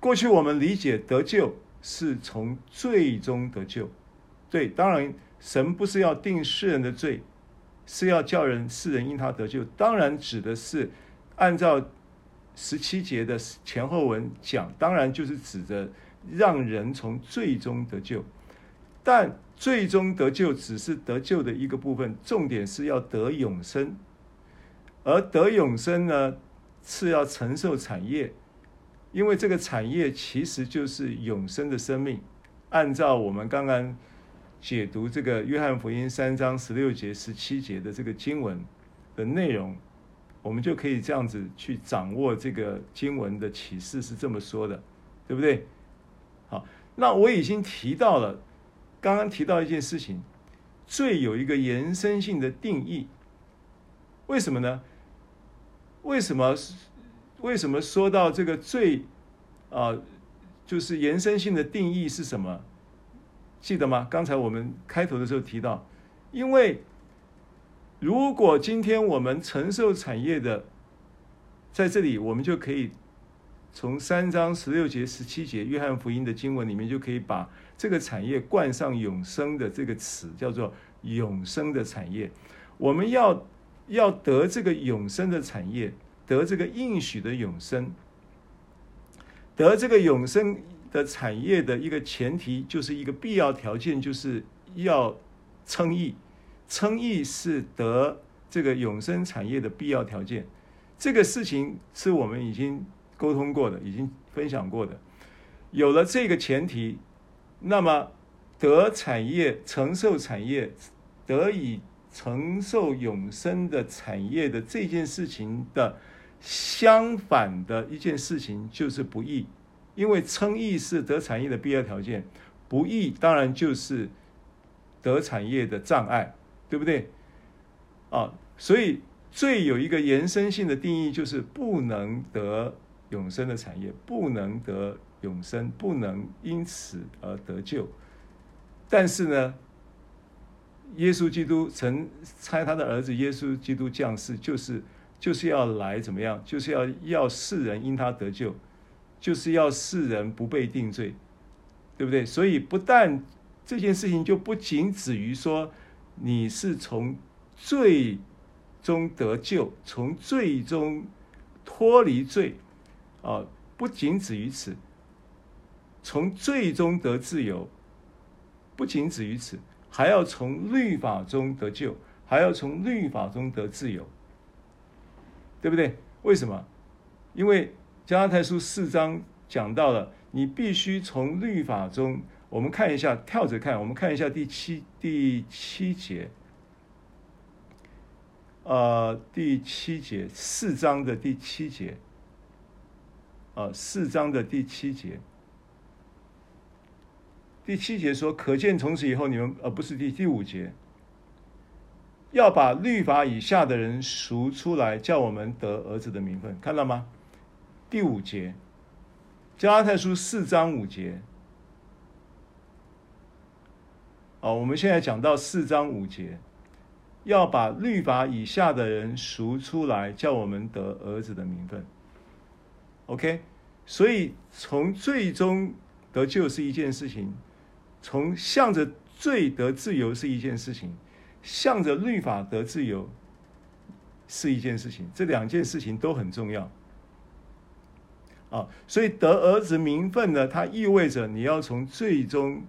过去我们理解得救是从罪中得救，对，当然神不是要定世人的罪。是要叫人世人因他得救，当然指的是按照十七节的前后文讲，当然就是指着让人从罪中得救，但最终得救只是得救的一个部分，重点是要得永生，而得永生呢，是要承受产业，因为这个产业其实就是永生的生命。按照我们刚刚解读这个约翰福音三章十六节、十七节的这个经文的内容，我们就可以这样子去掌握这个经文的启示是这么说的，对不对？好，那我已经提到了。刚刚提到一件事情，罪有一个延伸性的定义，为什么呢？为什么？为什么说到这个罪啊，就是延伸性的定义是什么？记得吗？刚才我们开头的时候提到，因为如果今天我们承受产业的，在这里我们就可以从三章十六节、十七节约翰福音的经文里面就可以把。这个产业冠上永生的这个词，叫做永生的产业。我们要要得这个永生的产业，得这个应许的永生，得这个永生的产业的一个前提，就是一个必要条件，就是要称义。称义是得这个永生产业的必要条件。这个事情是我们已经沟通过的，已经分享过的。有了这个前提。那么，得产业、承受产业、得以承受永生的产业的这件事情的相反的一件事情就是不义，因为称义是得产业的必要条件，不义当然就是得产业的障碍，对不对？啊，所以罪有一个延伸性的定义，就是不能得永生的产业，不能得。永生不能因此而得救，但是呢，耶稣基督曾差他的儿子耶稣基督降世，就是就是要来怎么样？就是要要世人因他得救，就是要世人不被定罪，对不对？所以不但这件事情就不仅止于说你是从罪中得救，从罪中脱离罪啊，不仅止于此。从罪中得自由，不仅止于此，还要从律法中得救，还要从律法中得自由，对不对？为什么？因为加拉太书四章讲到了，你必须从律法中，我们看一下，跳着看，我们看一下第七第七节，呃，第七节四章的第七节，呃，四章的第七节。第七节说：“可见从此以后，你们呃不是第第五节，要把律法以下的人赎出来，叫我们得儿子的名分。看到吗？第五节，加拉太书四章五节。哦，我们现在讲到四章五节，要把律法以下的人赎出来，叫我们得儿子的名分。OK，所以从最终得救是一件事情。”从向着罪得自由是一件事情，向着律法得自由是一件事情，这两件事情都很重要。啊，所以得儿子名分呢，它意味着你要从罪中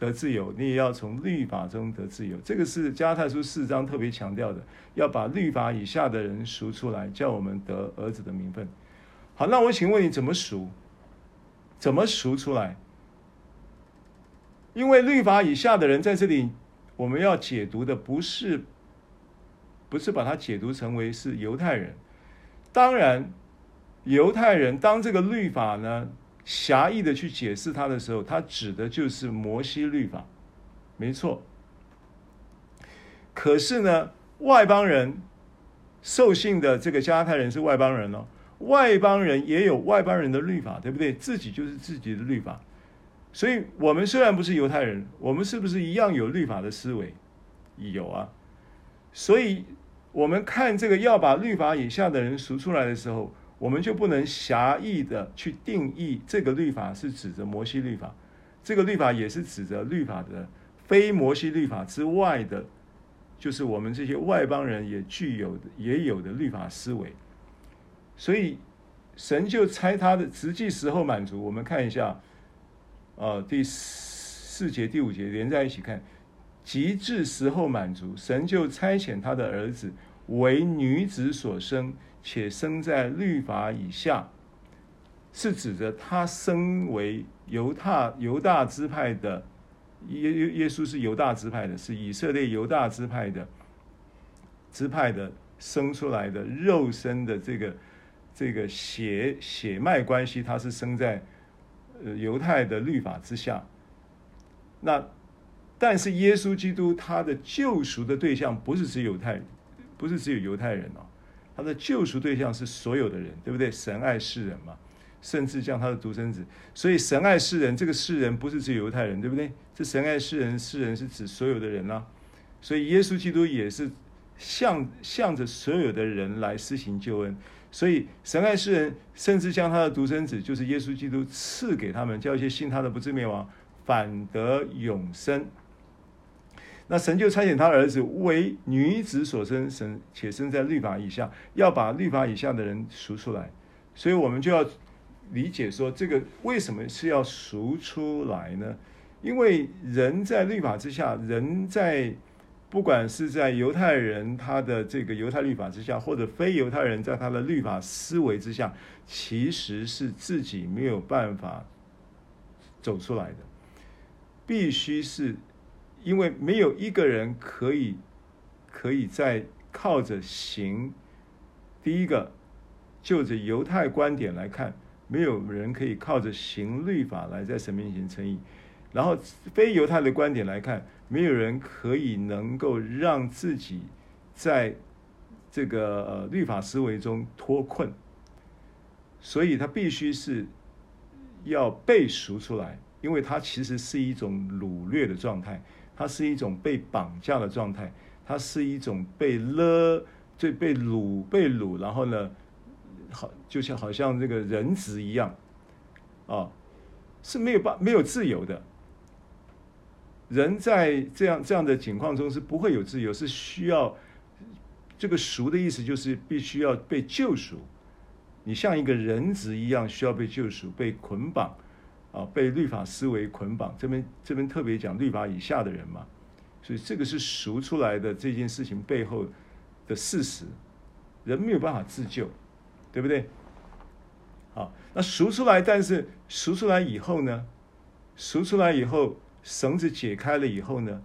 得自由，你也要从律法中得自由。这个是加太书四章特别强调的，要把律法以下的人赎出来，叫我们得儿子的名分。好，那我请问你怎么赎？怎么赎出来？因为律法以下的人在这里，我们要解读的不是，不是把它解读成为是犹太人。当然，犹太人当这个律法呢狭义的去解释它的时候，它指的就是摩西律法，没错。可是呢，外邦人受信的这个加拉太人是外邦人哦，外邦人也有外邦人的律法，对不对？自己就是自己的律法。所以，我们虽然不是犹太人，我们是不是一样有律法的思维？有啊。所以，我们看这个要把律法以下的人赎出来的时候，我们就不能狭义的去定义这个律法是指着摩西律法，这个律法也是指着律法的非摩西律法之外的，就是我们这些外邦人也具有的也有的律法思维。所以，神就猜他的实际时候满足。我们看一下，呃，第四节、第五节连在一起看，及至时候满足，神就差遣他的儿子为女子所生，且生在律法以下，是指着他生为犹大犹大支派的耶耶耶稣是犹大支派的，是以色列犹大支派的支派的生出来的肉身的这个。这个血血脉关系，他是生在呃犹太的律法之下。那但是耶稣基督他的救赎的对象不是只有犹太，不是只有犹太人哦，他的救赎对象是所有的人，对不对？神爱世人嘛，甚至将他的独生子。所以神爱世人，这个世人不是只有犹太人，对不对？这神爱世人，世人是指所有的人啊。所以耶稣基督也是向向着所有的人来施行救恩。所以神爱世人，甚至将他的独生子，就是耶稣基督赐给他们，叫一些信他的不至灭亡，反得永生。那神就差遣他儿子为女子所生，神且生在律法以下，要把律法以下的人赎出来。所以我们就要理解说，这个为什么是要赎出来呢？因为人在律法之下，人在。不管是在犹太人他的这个犹太律法之下，或者非犹太人在他的律法思维之下，其实是自己没有办法走出来的。必须是因为没有一个人可以可以在靠着行。第一个，就着犹太观点来看，没有人可以靠着行律法来在神面前称义。然后非犹太的观点来看。没有人可以能够让自己在这个呃律法思维中脱困，所以他必须是要被赎出来，因为他其实是一种掳掠的状态，它是一种被绑架的状态，它是一种被勒、就被掳、被掳，然后呢，好就像好像这个人质一样，啊，是没有办没有自由的。人在这样这样的情况中是不会有自由，是需要这个赎的意思，就是必须要被救赎。你像一个人质一样，需要被救赎、被捆绑啊，被律法思维捆绑。这边这边特别讲律法以下的人嘛，所以这个是赎出来的这件事情背后的事实。人没有办法自救，对不对？好，那赎出来，但是赎出来以后呢？赎出来以后。绳子解开了以后呢，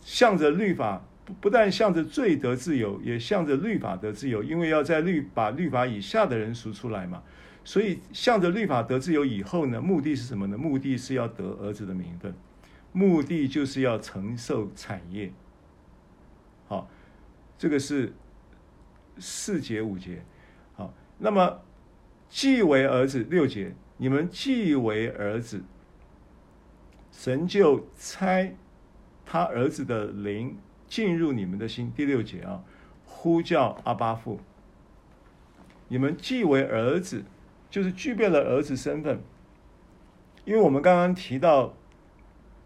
向着律法不不但向着罪得自由，也向着律法得自由，因为要在律把律法以下的人赎出来嘛。所以向着律法得自由以后呢，目的是什么呢？目的是要得儿子的名分，目的就是要承受产业。好，这个是四节五节。好，那么既为儿子六节，你们既为儿子。神就差他儿子的灵进入你们的心，第六节啊，呼叫阿巴父。你们既为儿子，就是具备了儿子身份。因为我们刚刚提到，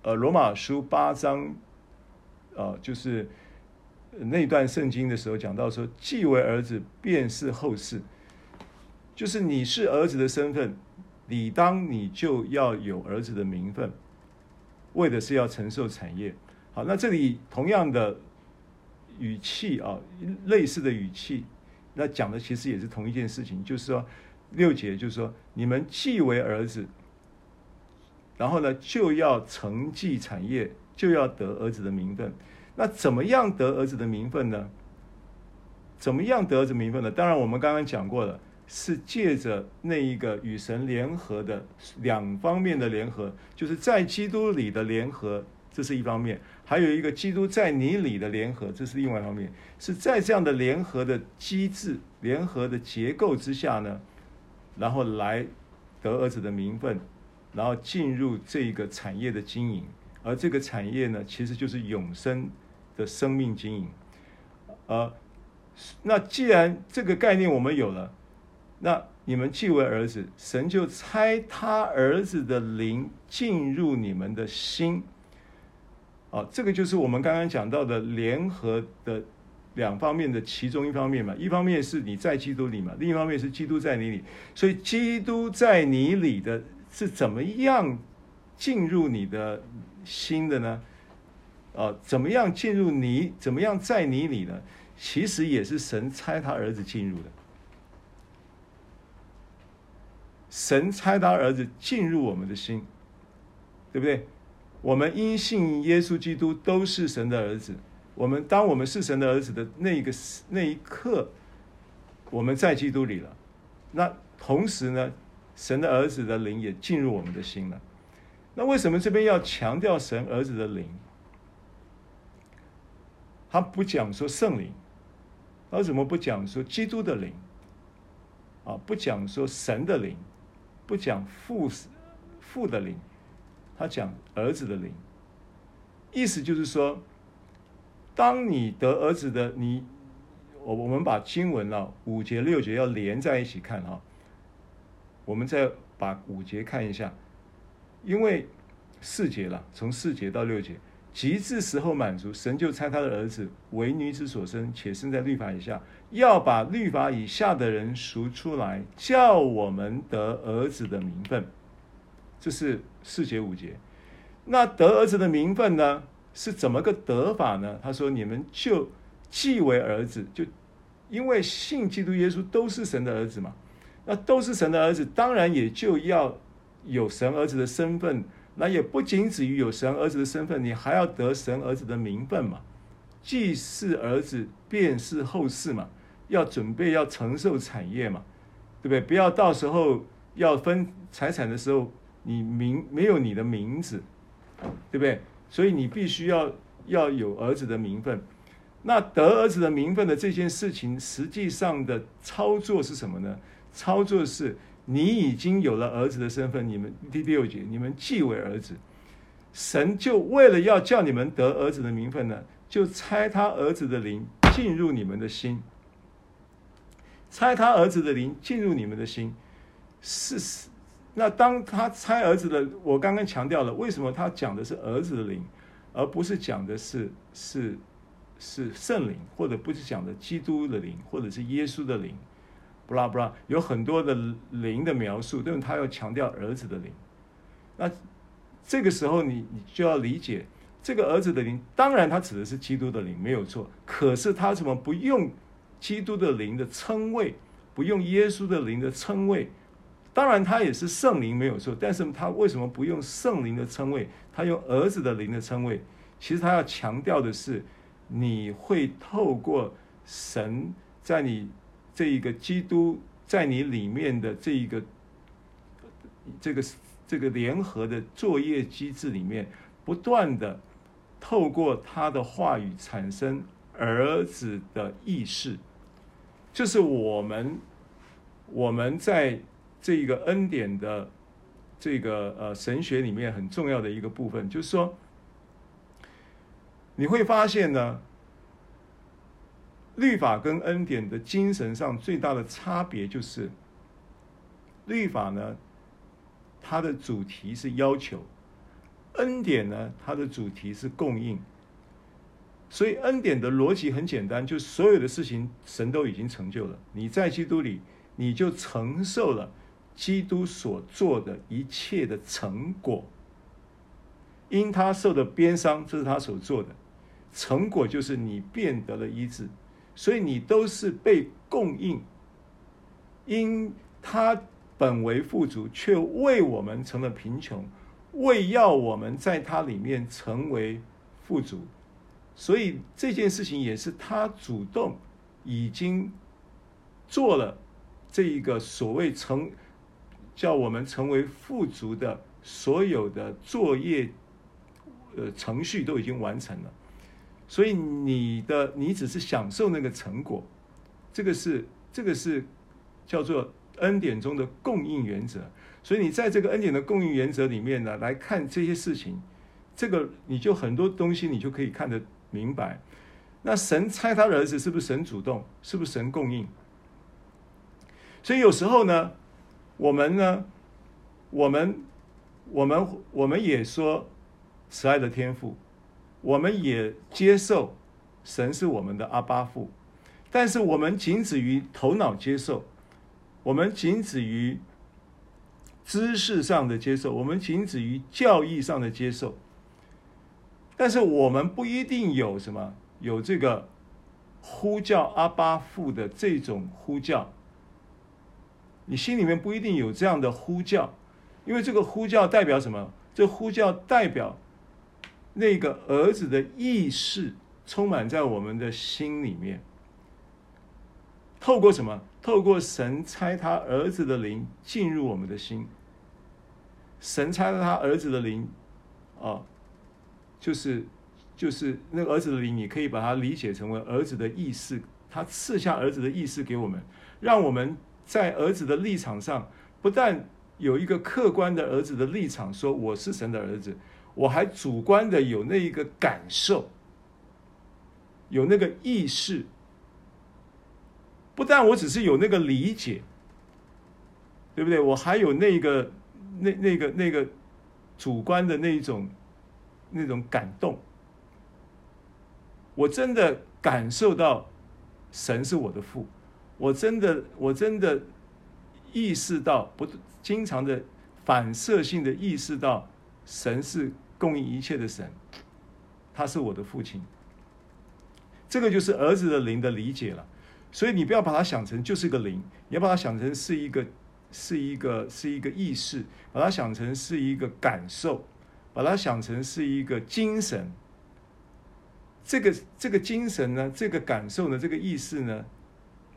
呃，罗马书八章，呃，就是那段圣经的时候讲到说，既为儿子，便是后嗣。就是你是儿子的身份，理当你就要有儿子的名分。为的是要承受产业，好，那这里同样的语气啊，类似的语气，那讲的其实也是同一件事情，就是说六节就是说，你们既为儿子，然后呢就要承继产业，就要得儿子的名分。那怎么样得儿子的名分呢？怎么样得儿子名分呢？当然我们刚刚讲过了。是借着那一个与神联合的两方面的联合，就是在基督里的联合，这是一方面；还有一个基督在你里的联合，这是另外一方面。是在这样的联合的机制、联合的结构之下呢，然后来得儿子的名分，然后进入这个产业的经营，而这个产业呢，其实就是永生的生命经营。呃，那既然这个概念我们有了。那你们既为儿子，神就差他儿子的灵进入你们的心。哦，这个就是我们刚刚讲到的联合的两方面的其中一方面嘛，一方面是你在基督里嘛，另一方面是基督在你里。所以基督在你里的是怎么样进入你的心的呢？啊，怎么样进入你？怎么样在你里呢？其实也是神差他儿子进入的。神差他儿子进入我们的心，对不对？我们因信耶稣基督都是神的儿子。我们当我们是神的儿子的那一个那一刻，我们在基督里了。那同时呢，神的儿子的灵也进入我们的心了。那为什么这边要强调神儿子的灵？他不讲说圣灵，他为什么不讲说基督的灵？啊，不讲说神的灵。不讲父父的灵，他讲儿子的灵，意思就是说，当你得儿子的你，我我们把经文啊五节六节要连在一起看哈，我们再把五节看一下，因为四节了，从四节到六节。极至时候满足，神就差他的儿子为女子所生，且生在律法以下，要把律法以下的人赎出来，叫我们得儿子的名分。这是四节五节。那得儿子的名分呢？是怎么个得法呢？他说：“你们就既为儿子，就因为信基督耶稣都是神的儿子嘛。那都是神的儿子，当然也就要有神儿子的身份。”那也不仅止于有神儿子的身份，你还要得神儿子的名分嘛？既是儿子，便是后世嘛？要准备要承受产业嘛？对不对？不要到时候要分财产的时候，你名没有你的名字，对不对？所以你必须要要有儿子的名分。那得儿子的名分的这件事情，实际上的操作是什么呢？操作是。你已经有了儿子的身份，你们第六节，你们既为儿子，神就为了要叫你们得儿子的名分呢，就差他儿子的灵进入你们的心，差他儿子的灵进入你们的心，是那当他差儿子的，我刚刚强调了，为什么他讲的是儿子的灵，而不是讲的是是是圣灵，或者不是讲的基督的灵，或者是耶稣的灵。不拉不拉，有很多的灵的描述，但是他要强调儿子的灵。那这个时候你你就要理解，这个儿子的灵，当然他指的是基督的灵，没有错。可是他怎么不用基督的灵的称谓，不用耶稣的灵的称谓？当然他也是圣灵，没有错。但是他为什么不用圣灵的称谓？他用儿子的灵的称谓？其实他要强调的是，你会透过神在你。这一个基督在你里面的这一个这个这个联合的作业机制里面，不断的透过他的话语产生儿子的意识，就是我们我们在这个恩典的这个呃神学里面很重要的一个部分，就是说你会发现呢。律法跟恩典的精神上最大的差别就是，律法呢，它的主题是要求；恩典呢，它的主题是供应。所以恩典的逻辑很简单，就所有的事情神都已经成就了。你在基督里，你就承受了基督所做的一切的成果。因他受的鞭伤，这是他所做的成果，就是你变得了一致。所以你都是被供应，因他本为富足，却为我们成了贫穷，为要我们在他里面成为富足。所以这件事情也是他主动已经做了这一个所谓成叫我们成为富足的所有的作业，呃，程序都已经完成了。所以你的你只是享受那个成果，这个是这个是叫做恩典中的供应原则。所以你在这个恩典的供应原则里面呢，来看这些事情，这个你就很多东西你就可以看得明白。那神差他的儿子是不是神主动？是不是神供应？所以有时候呢，我们呢，我们我们我们也说慈爱的天赋。我们也接受神是我们的阿巴父，但是我们仅止于头脑接受，我们仅止于知识上的接受，我们仅止于教义上的接受，但是我们不一定有什么有这个呼叫阿巴父的这种呼叫，你心里面不一定有这样的呼叫，因为这个呼叫代表什么？这呼叫代表那个儿子的意识充满在我们的心里面，透过什么？透过神差他儿子的灵进入我们的心。神差了他儿子的灵，啊，就是就是那个儿子的灵，你可以把它理解成为儿子的意识，他赐下儿子的意识给我们，让我们在儿子的立场上不但。有一个客观的儿子的立场，说我是神的儿子，我还主观的有那一个感受，有那个意识。不但我只是有那个理解，对不对？我还有那个那那个那个主观的那一种那种感动。我真的感受到神是我的父，我真的我真的意识到不。经常的反射性的意识到，神是供应一切的神，他是我的父亲。这个就是儿子的灵的理解了。所以你不要把它想成就是个灵，你要把它想成是一个是一个是一个意识，把它想成是一个感受，把它想成是一个精神。这个这个精神呢，这个感受呢，这个意识呢，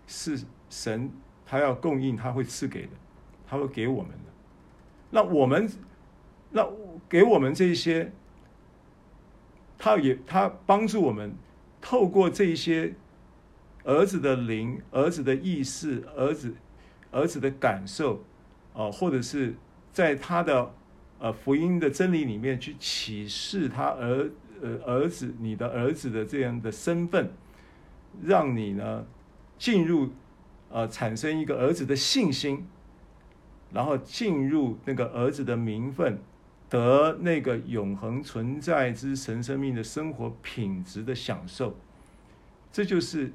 是神他要供应，他会赐给的。他会给我们的，那我们，那给我们这些，他也他帮助我们，透过这些儿子的灵、儿子的意识、儿子儿子的感受，啊，或者是在他的呃福音的真理里面去启示他儿呃儿子你的儿子的这样的身份，让你呢进入呃产生一个儿子的信心。然后进入那个儿子的名分，得那个永恒存在之神生命的生活品质的享受，这就是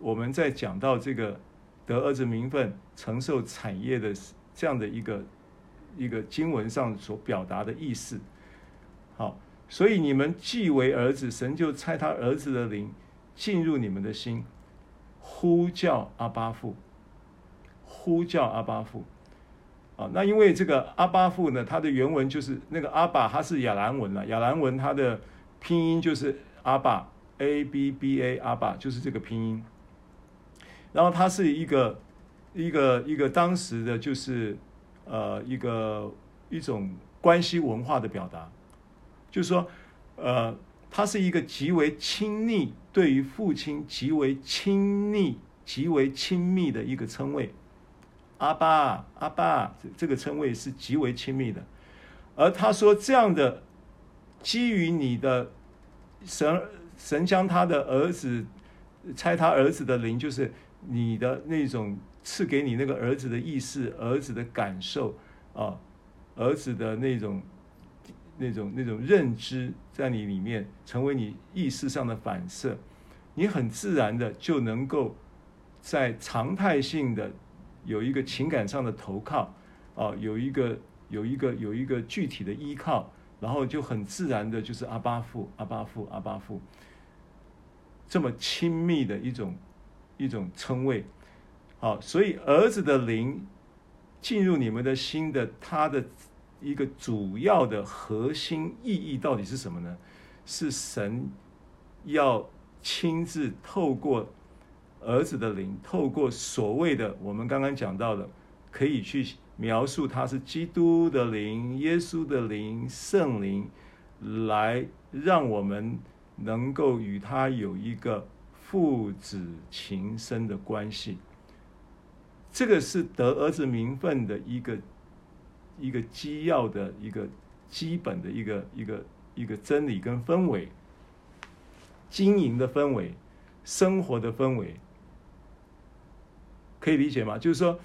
我们在讲到这个得儿子名分、承受产业的这样的一个一个经文上所表达的意思。好，所以你们既为儿子，神就差他儿子的灵进入你们的心，呼叫阿巴父，呼叫阿巴父。啊，那因为这个阿巴父呢，它的原文就是那个阿爸，它是亚兰文了。亚兰文它的拼音就是阿爸，A B B A，阿爸就是这个拼音。然后它是一个一个一个当时的就是呃一个一种关系文化的表达，就是说呃，它是一个极为亲昵，对于父亲极为亲昵、极为亲密的一个称谓。阿爸，阿爸，这这个称谓是极为亲密的。而他说这样的，基于你的神，神将他的儿子差他儿子的灵，就是你的那种赐给你那个儿子的意识、儿子的感受啊，儿子的那种那种那种认知在你里面，成为你意识上的反射，你很自然的就能够在常态性的。有一个情感上的投靠，啊，有一个有一个有一个具体的依靠，然后就很自然的就是阿巴父，阿巴父，阿巴父，这么亲密的一种一种称谓，好，所以儿子的灵进入你们的心的，他的一个主要的核心意义到底是什么呢？是神要亲自透过。儿子的灵透过所谓的我们刚刚讲到的，可以去描述他是基督的灵、耶稣的灵、圣灵，来让我们能够与他有一个父子情深的关系。这个是得儿子名分的一个一个基要的一个基本的一个一个一个真理跟氛围，经营的氛围，生活的氛围。可以理解吗？就是说，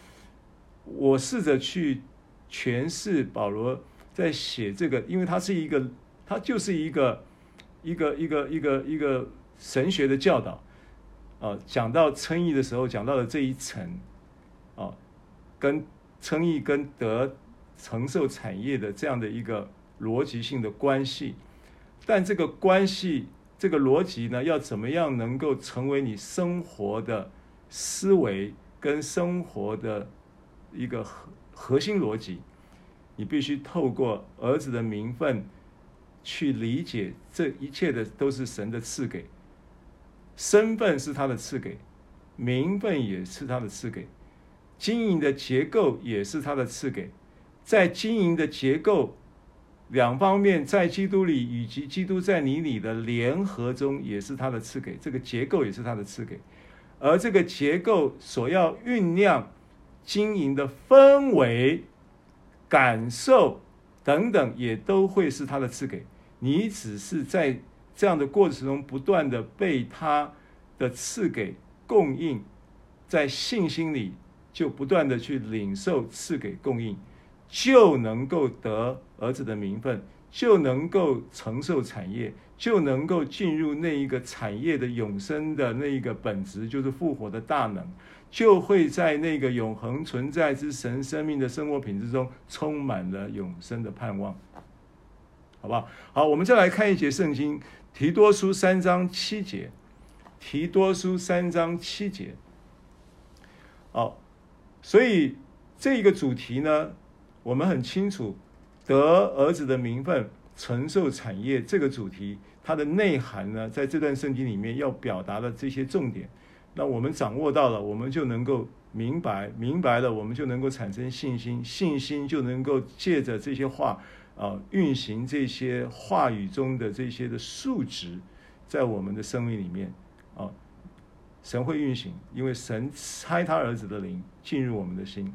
我试着去诠释保罗在写这个，因为他是一个，他就是一个，一个一个一个一个神学的教导，啊，讲到称义的时候，讲到了这一层，啊，跟称义跟得承受产业的这样的一个逻辑性的关系，但这个关系，这个逻辑呢，要怎么样能够成为你生活的思维跟生活的一个核核心逻辑？你必须透过儿子的名分去理解，这一切的都是神的赐给。身份是他的赐给，名分也是他的赐给，经营的结构也是他的赐给。在经营的结构两方面，在基督里以及基督在你里的联合中，也是他的赐给。这个结构也是他的赐给，而这个结构所要酝酿经营的氛围。感受等等也都会是他的赐给，你只是在这样的过程中不断的被他的赐给供应，在信心里就不断的去领受赐给供应，就能够得儿子的名分，就能够承受产业，就能够进入那一个产业的永生的那一个本质，就是复活的大能。就会在那个永恒存在之神生命的生活品质中，充满了永生的盼望，好不好？好，我们再来看一节圣经，提多书三章七节，提多书三章七节。好，所以这一个主题呢，我们很清楚，得儿子的名分，承受产业这个主题，它的内涵呢，在这段圣经里面要表达的这些重点。那我们掌握到了，我们就能够明白，明白了，我们就能够产生信心，信心就能够借着这些话啊，运行这些话语中的这些的数值，在我们的生命里面啊，神会运行，因为神差他儿子的灵进入我们的心，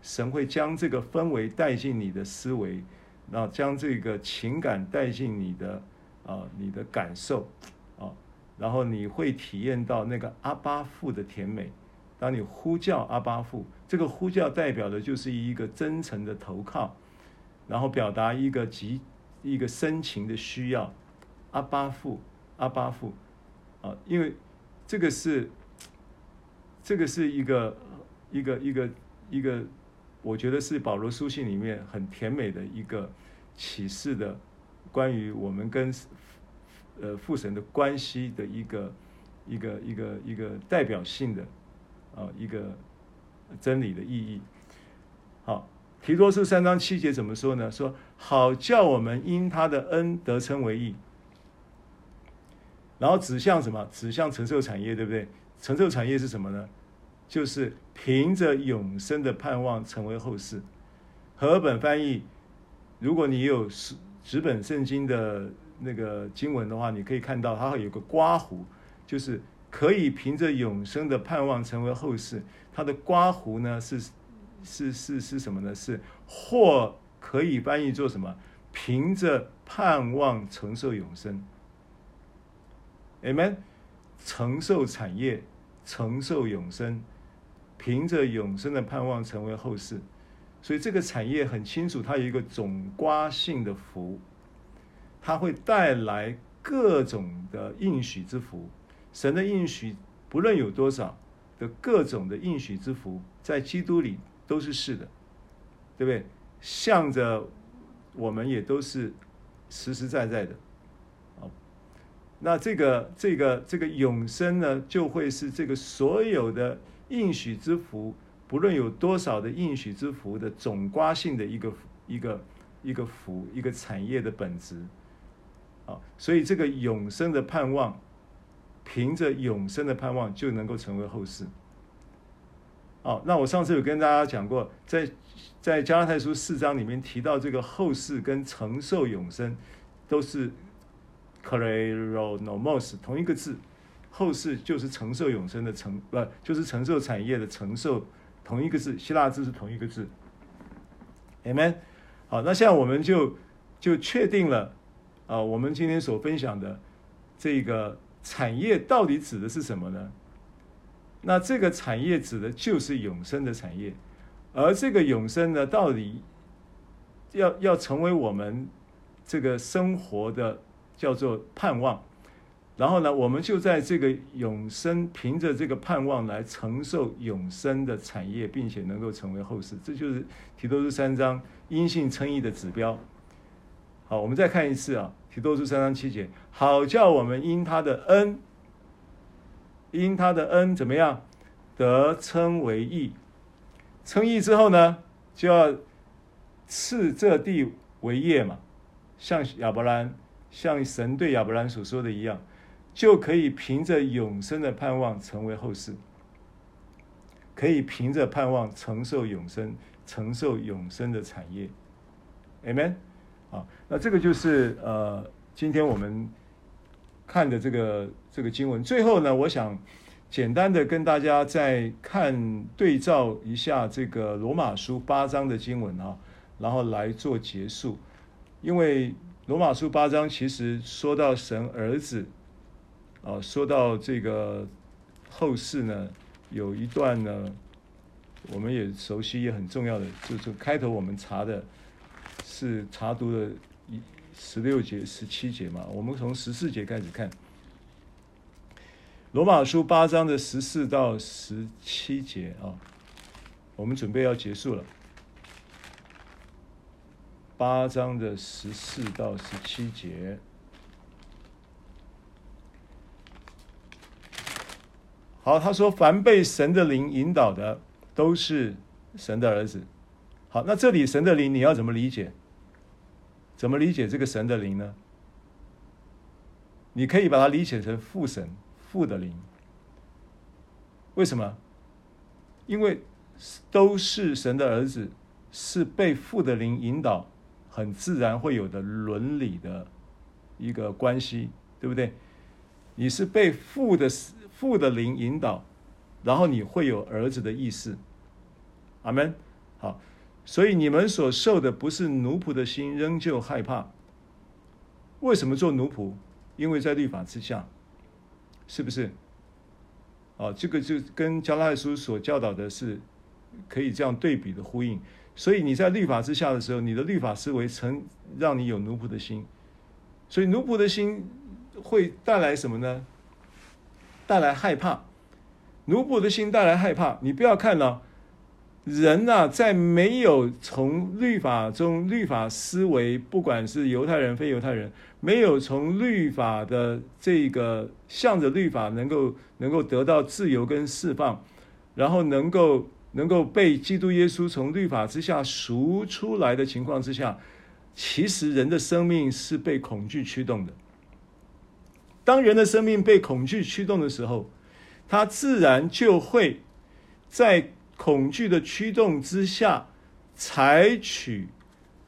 神会将这个氛围带进你的思维，然后将这个情感带进你的啊，你的感受。啊然后你会体验到那个阿巴父的甜美。当你呼叫阿巴父，这个呼叫代表的就是一个真诚的投靠，然后表达一个极一个深情的需要。阿巴父，阿巴父，啊，因为这个是这个是一个一个一个一个，我觉得是保罗书信里面很甜美的一个启示的关于我们跟。呃，父神的关系的一个一个一个一个代表性的啊一个真理的意义。好，提多书三章七节怎么说呢？说好叫我们因他的恩得称为义，然后指向什么？指向承受产业，对不对？承受产业是什么呢？就是凭着永生的盼望成为后世。和本翻译，如果你有纸本圣经的。那个经文的话，你可以看到它会有个刮弧，就是可以凭着永生的盼望成为后世。它的刮弧呢是是是是什么呢？是或可以翻译做什么？凭着盼望承受永生。Amen。承受产业，承受永生，凭着永生的盼望成为后世。所以这个产业很清楚，它有一个总瓜性的福。它会带来各种的应许之福，神的应许不论有多少的各种的应许之福，在基督里都是是的，对不对？向着我们也都是实实在在的。好，那这个这个这个永生呢，就会是这个所有的应许之福，不论有多少的应许之福的总瓜性的一个一个一个福，一个产业的本质。啊所以这个永生的盼望，凭着永生的盼望就能够成为后世。哦，那我上次有跟大家讲过，在在加拉太书四章里面提到这个后世跟承受永生都是 kleronomos 同一个字，后世就是承受永生的承，不就是承受产业的承受，同一个字，希腊字是同一个字。Amen。好，那现在我们就就确定了。啊，我们今天所分享的这个产业到底指的是什么呢？那这个产业指的就是永生的产业，而这个永生呢，到底要要成为我们这个生活的叫做盼望，然后呢，我们就在这个永生，凭着这个盼望来承受永生的产业，并且能够成为后世。这就是提多书三章因信称义的指标。好，我们再看一次啊，提多书三章七节，好叫我们因他的恩，因他的恩怎么样，得称为义。称义之后呢，就要赐这地为业嘛，像亚伯兰，像神对亚伯兰所说的一样，就可以凭着永生的盼望成为后世，可以凭着盼望承受永生，承受永生的产业，Amen。啊，那这个就是呃，今天我们看的这个这个经文。最后呢，我想。简单的跟大家再看对照一下这个罗马书八章的经文啊，然后来做结束。因为罗马书八章其实说到神儿子，啊，说到这个后世呢，有一段呢，我们也熟悉也很重要的，就是开头我们查的是查读的一十六节、十七节嘛，我们从十四节开始看。罗马书八章的十四到十七节啊，我们准备要结束了。八章的十四到十七节，好，他说：“凡被神的灵引导的，都是神的儿子。”好，那这里神的灵你要怎么理解？怎么理解这个神的灵呢？你可以把它理解成父神。父的灵，为什么？因为都是神的儿子，是被父的灵引导，很自然会有的伦理的一个关系，对不对？你是被父的父的灵引导，然后你会有儿子的意思。阿门。好，所以你们所受的不是奴仆的心，仍旧害怕。为什么做奴仆？因为在律法之下。是不是？哦，这个就跟加拉太书所教导的是可以这样对比的呼应。所以你在律法之下的时候，你的律法思维曾让你有奴仆的心，所以奴仆的心会带来什么呢？带来害怕。奴仆的心带来害怕。你不要看了。人呐、在没有从律法中律法思维，不管是犹太人非犹太人，没有从律法的这个向着律法能够能够得到自由跟释放，然后能够能够被基督耶稣从律法之下赎出来的情况之下，其实人的生命是被恐惧驱动的。当人的生命被恐惧驱动的时候，他自然就会在。恐惧的驱动之下，采取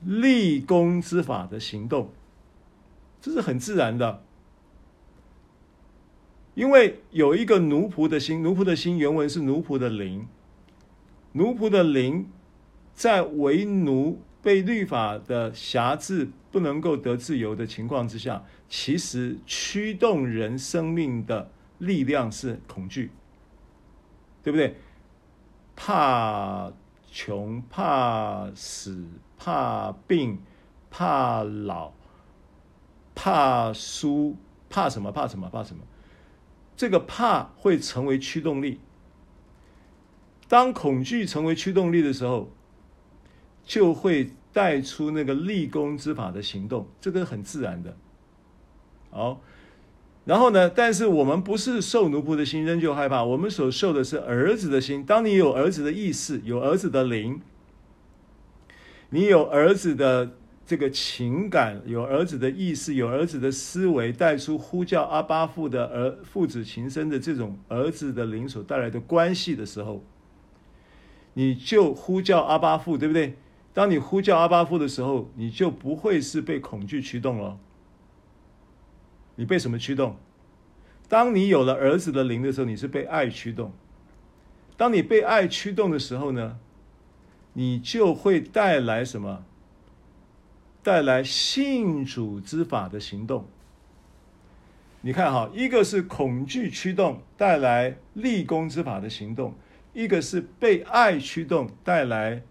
立功之法的行动，这是很自然的。因为有一个奴仆的心，奴仆的心原文是奴仆的灵，奴仆的灵在为奴、被律法的辖制、不能够得自由的情况之下，其实驱动人生命的力量是恐惧，对不对？怕穷、怕死、怕病、怕老、怕输、怕什么？怕什么？怕什么？这个怕会成为驱动力。当恐惧成为驱动力的时候，就会带出那个立功之法的行动，这个很自然的。好。然后呢？但是我们不是受奴仆的心，仍旧害怕。我们所受的是儿子的心。当你有儿子的意识，有儿子的灵，你有儿子的这个情感，有儿子的意识，有儿子的思维，带出呼叫阿巴父的儿父子情深的这种儿子的灵所带来的关系的时候，你就呼叫阿巴父，对不对？当你呼叫阿巴夫的时候，你就不会是被恐惧驱动了。你被什么驱动？当你有了儿子的灵的时候，你是被爱驱动。当你被爱驱动的时候呢，你就会带来什么？带来信主之法的行动。你看哈，一个是恐惧驱动带来立功之法的行动，一个是被爱驱动带来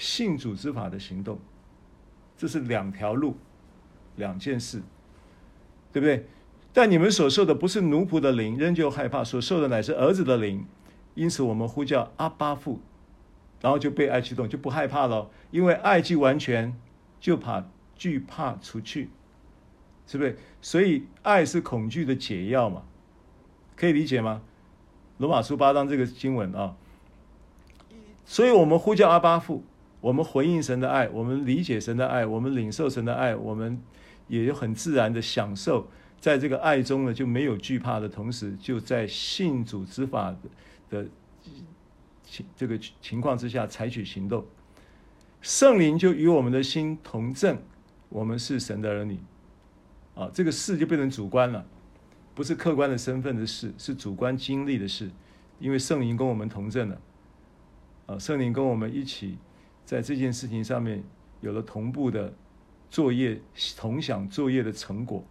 信主之法的行动。这是两条路，两件事。对不对？但你们所受的不是奴仆的灵，仍旧害怕；所受的乃是儿子的灵，因此我们呼叫阿巴父，然后就被爱驱动，就不害怕了。因为爱既完全，就怕惧怕除去，是不是？所以爱是恐惧的解药嘛，可以理解吗？罗马书八章这个经文啊，所以我们呼叫阿巴父，我们回应神的爱，我们理解神的爱，我们领受神的爱，我们也很自然的享受在这个爱中呢，就没有惧怕的同时，就在信主之法的的这个情况之下采取行动，圣灵就与我们的心同证，我们是神的儿女，啊，这个事就变成主观了。不是客观的身份的事，是主观经历的事，因为圣灵跟我们同证了，啊，圣灵跟我们一起在这件事情上面有了同步的作业，同享作业的成果，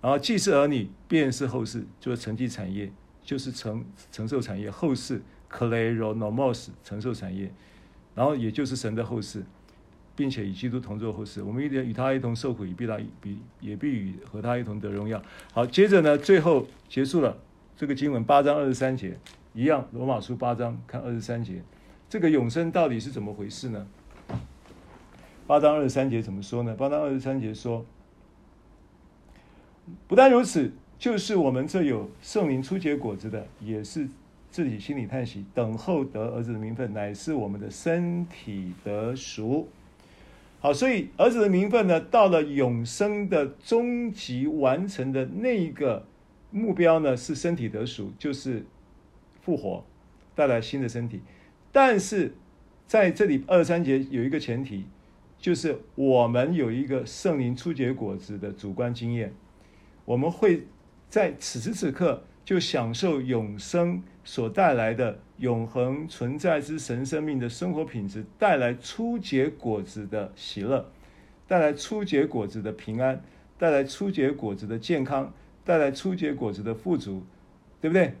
然后既是儿女，便是后世，就是承继产业，就是承承受产业，后世 clairo nomos 承受产业，然后也就是神的后世。并且与基督同作后世，我们一定与他一同受苦，以必他比也必与和他一同得荣耀。好，接着呢，最后结束了这个经文八章二十三节，一样罗马书八章看二十三节，这个永生到底是怎么回事呢？八章二十三节怎么说呢？八章二十三节说，不但如此，就是我们这有圣灵初结果子的，也是自己心里叹息，等候得儿子的名分，乃是我们的身体得赎。好，所以儿子的名分呢，到了永生的终极完成的那一个目标呢，是身体得赎，就是复活，带来新的身体。但是在这里二三节有一个前提，就是我们有一个圣灵初结果子的主观经验，我们会在此时此刻就享受永生所带来的。永恒存在之神生命的生活品质，带来初结果子的喜乐，带来初结果子的平安，带来初结果子的健康，带来初结果子的富足，对不对？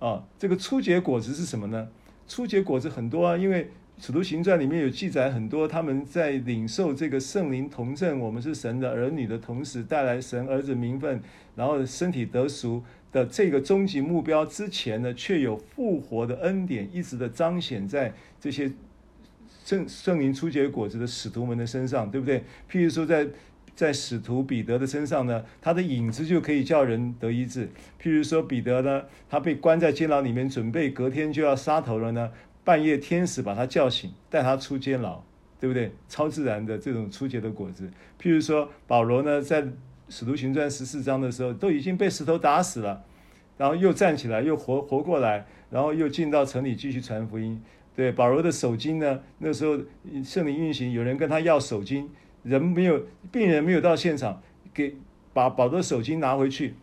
啊、这个初结果子是什么呢？初结果子很多啊，因为使徒行传里面有记载很多，他们在领受这个圣灵同证，我们是神的儿女的同时，带来神儿子名分，然后身体得赎。的这个终极目标之前呢，却有复活的恩典一直的彰显在这些圣圣灵初结果子的使徒们的身上，对不对？譬如说在，在使徒彼得的身上呢，他的影子就可以叫人得医治。譬如说彼得呢，他被关在监牢里面，准备隔天就要杀头了呢，半夜天使把他叫醒，带他出监牢，对不对？超自然的这种出结的果子。譬如说保罗呢，在使徒行传十四章的时候，都已经被石头打死了，然后又站起来，又活活过来，然后又进到城里继续传福音。对，保罗的手巾呢？那时候圣灵运行，有人跟他要手巾，人没有，病人没有到现场，给把保罗的手巾拿回去，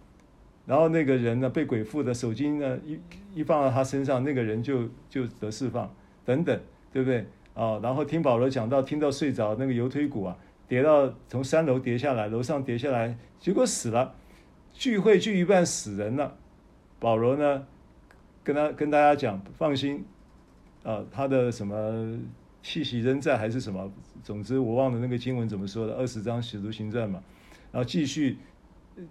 然后那个人呢，被鬼附的手巾呢，一一放到他身上，那个人就就得释放，等等，对不对？啊，然后听保罗讲到，听到睡着那个油推古啊。跌到从三楼跌下来，楼上跌下来，结果死了。聚会聚一半死人了。保罗呢，跟他跟大家讲，放心，啊，他的什么气息仍在还是什么？总之我忘了那个经文怎么说的，二十章使徒行传嘛。然后继续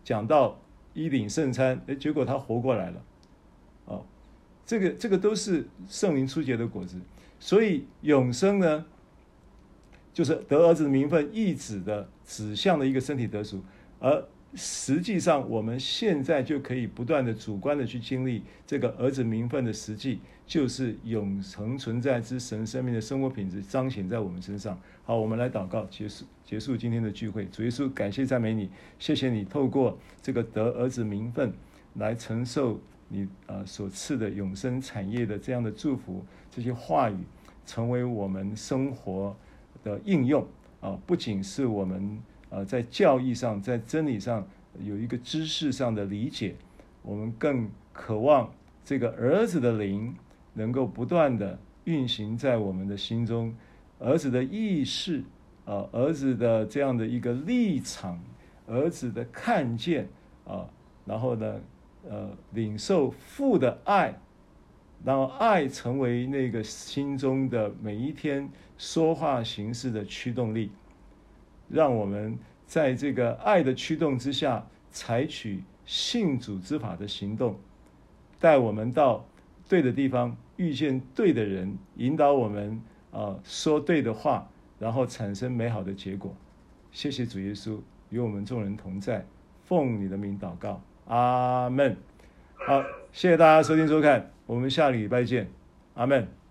讲到一领圣餐，哎，结果他活过来了。哦，这个这个都是圣灵初结的果子，所以永生呢，就是得儿子的名分，一指的指向的一个身体得赎，而实际上我们现在就可以不断的主观的去经历这个儿子名分的实际，就是永恒存在之神生命的生活品质彰显在我们身上。好，我们来祷告，结束结束今天的聚会。主耶稣，感谢赞美你，谢谢你透过这个得儿子名分来承受你啊所赐的永生产业的这样的祝福，这些话语成为我们生活的应用啊，不仅是我们呃在教义上、在真理上有一个知识上的理解，我们更渴望这个儿子的灵能够不断地运行在我们的心中，儿子的意识啊，儿子的这样的一个立场，儿子的看见啊，然后呢，呃，领受父的爱。让爱成为那个心中的每一天说话行事的驱动力，让我们在这个爱的驱动之下，采取信主之法的行动，带我们到对的地方，遇见对的人，引导我们啊、呃、说对的话，然后产生美好的结果。谢谢主耶稣与我们众人同在，奉你的名祷告，阿门。好，谢谢大家收听收看，我们下礼拜见，阿门。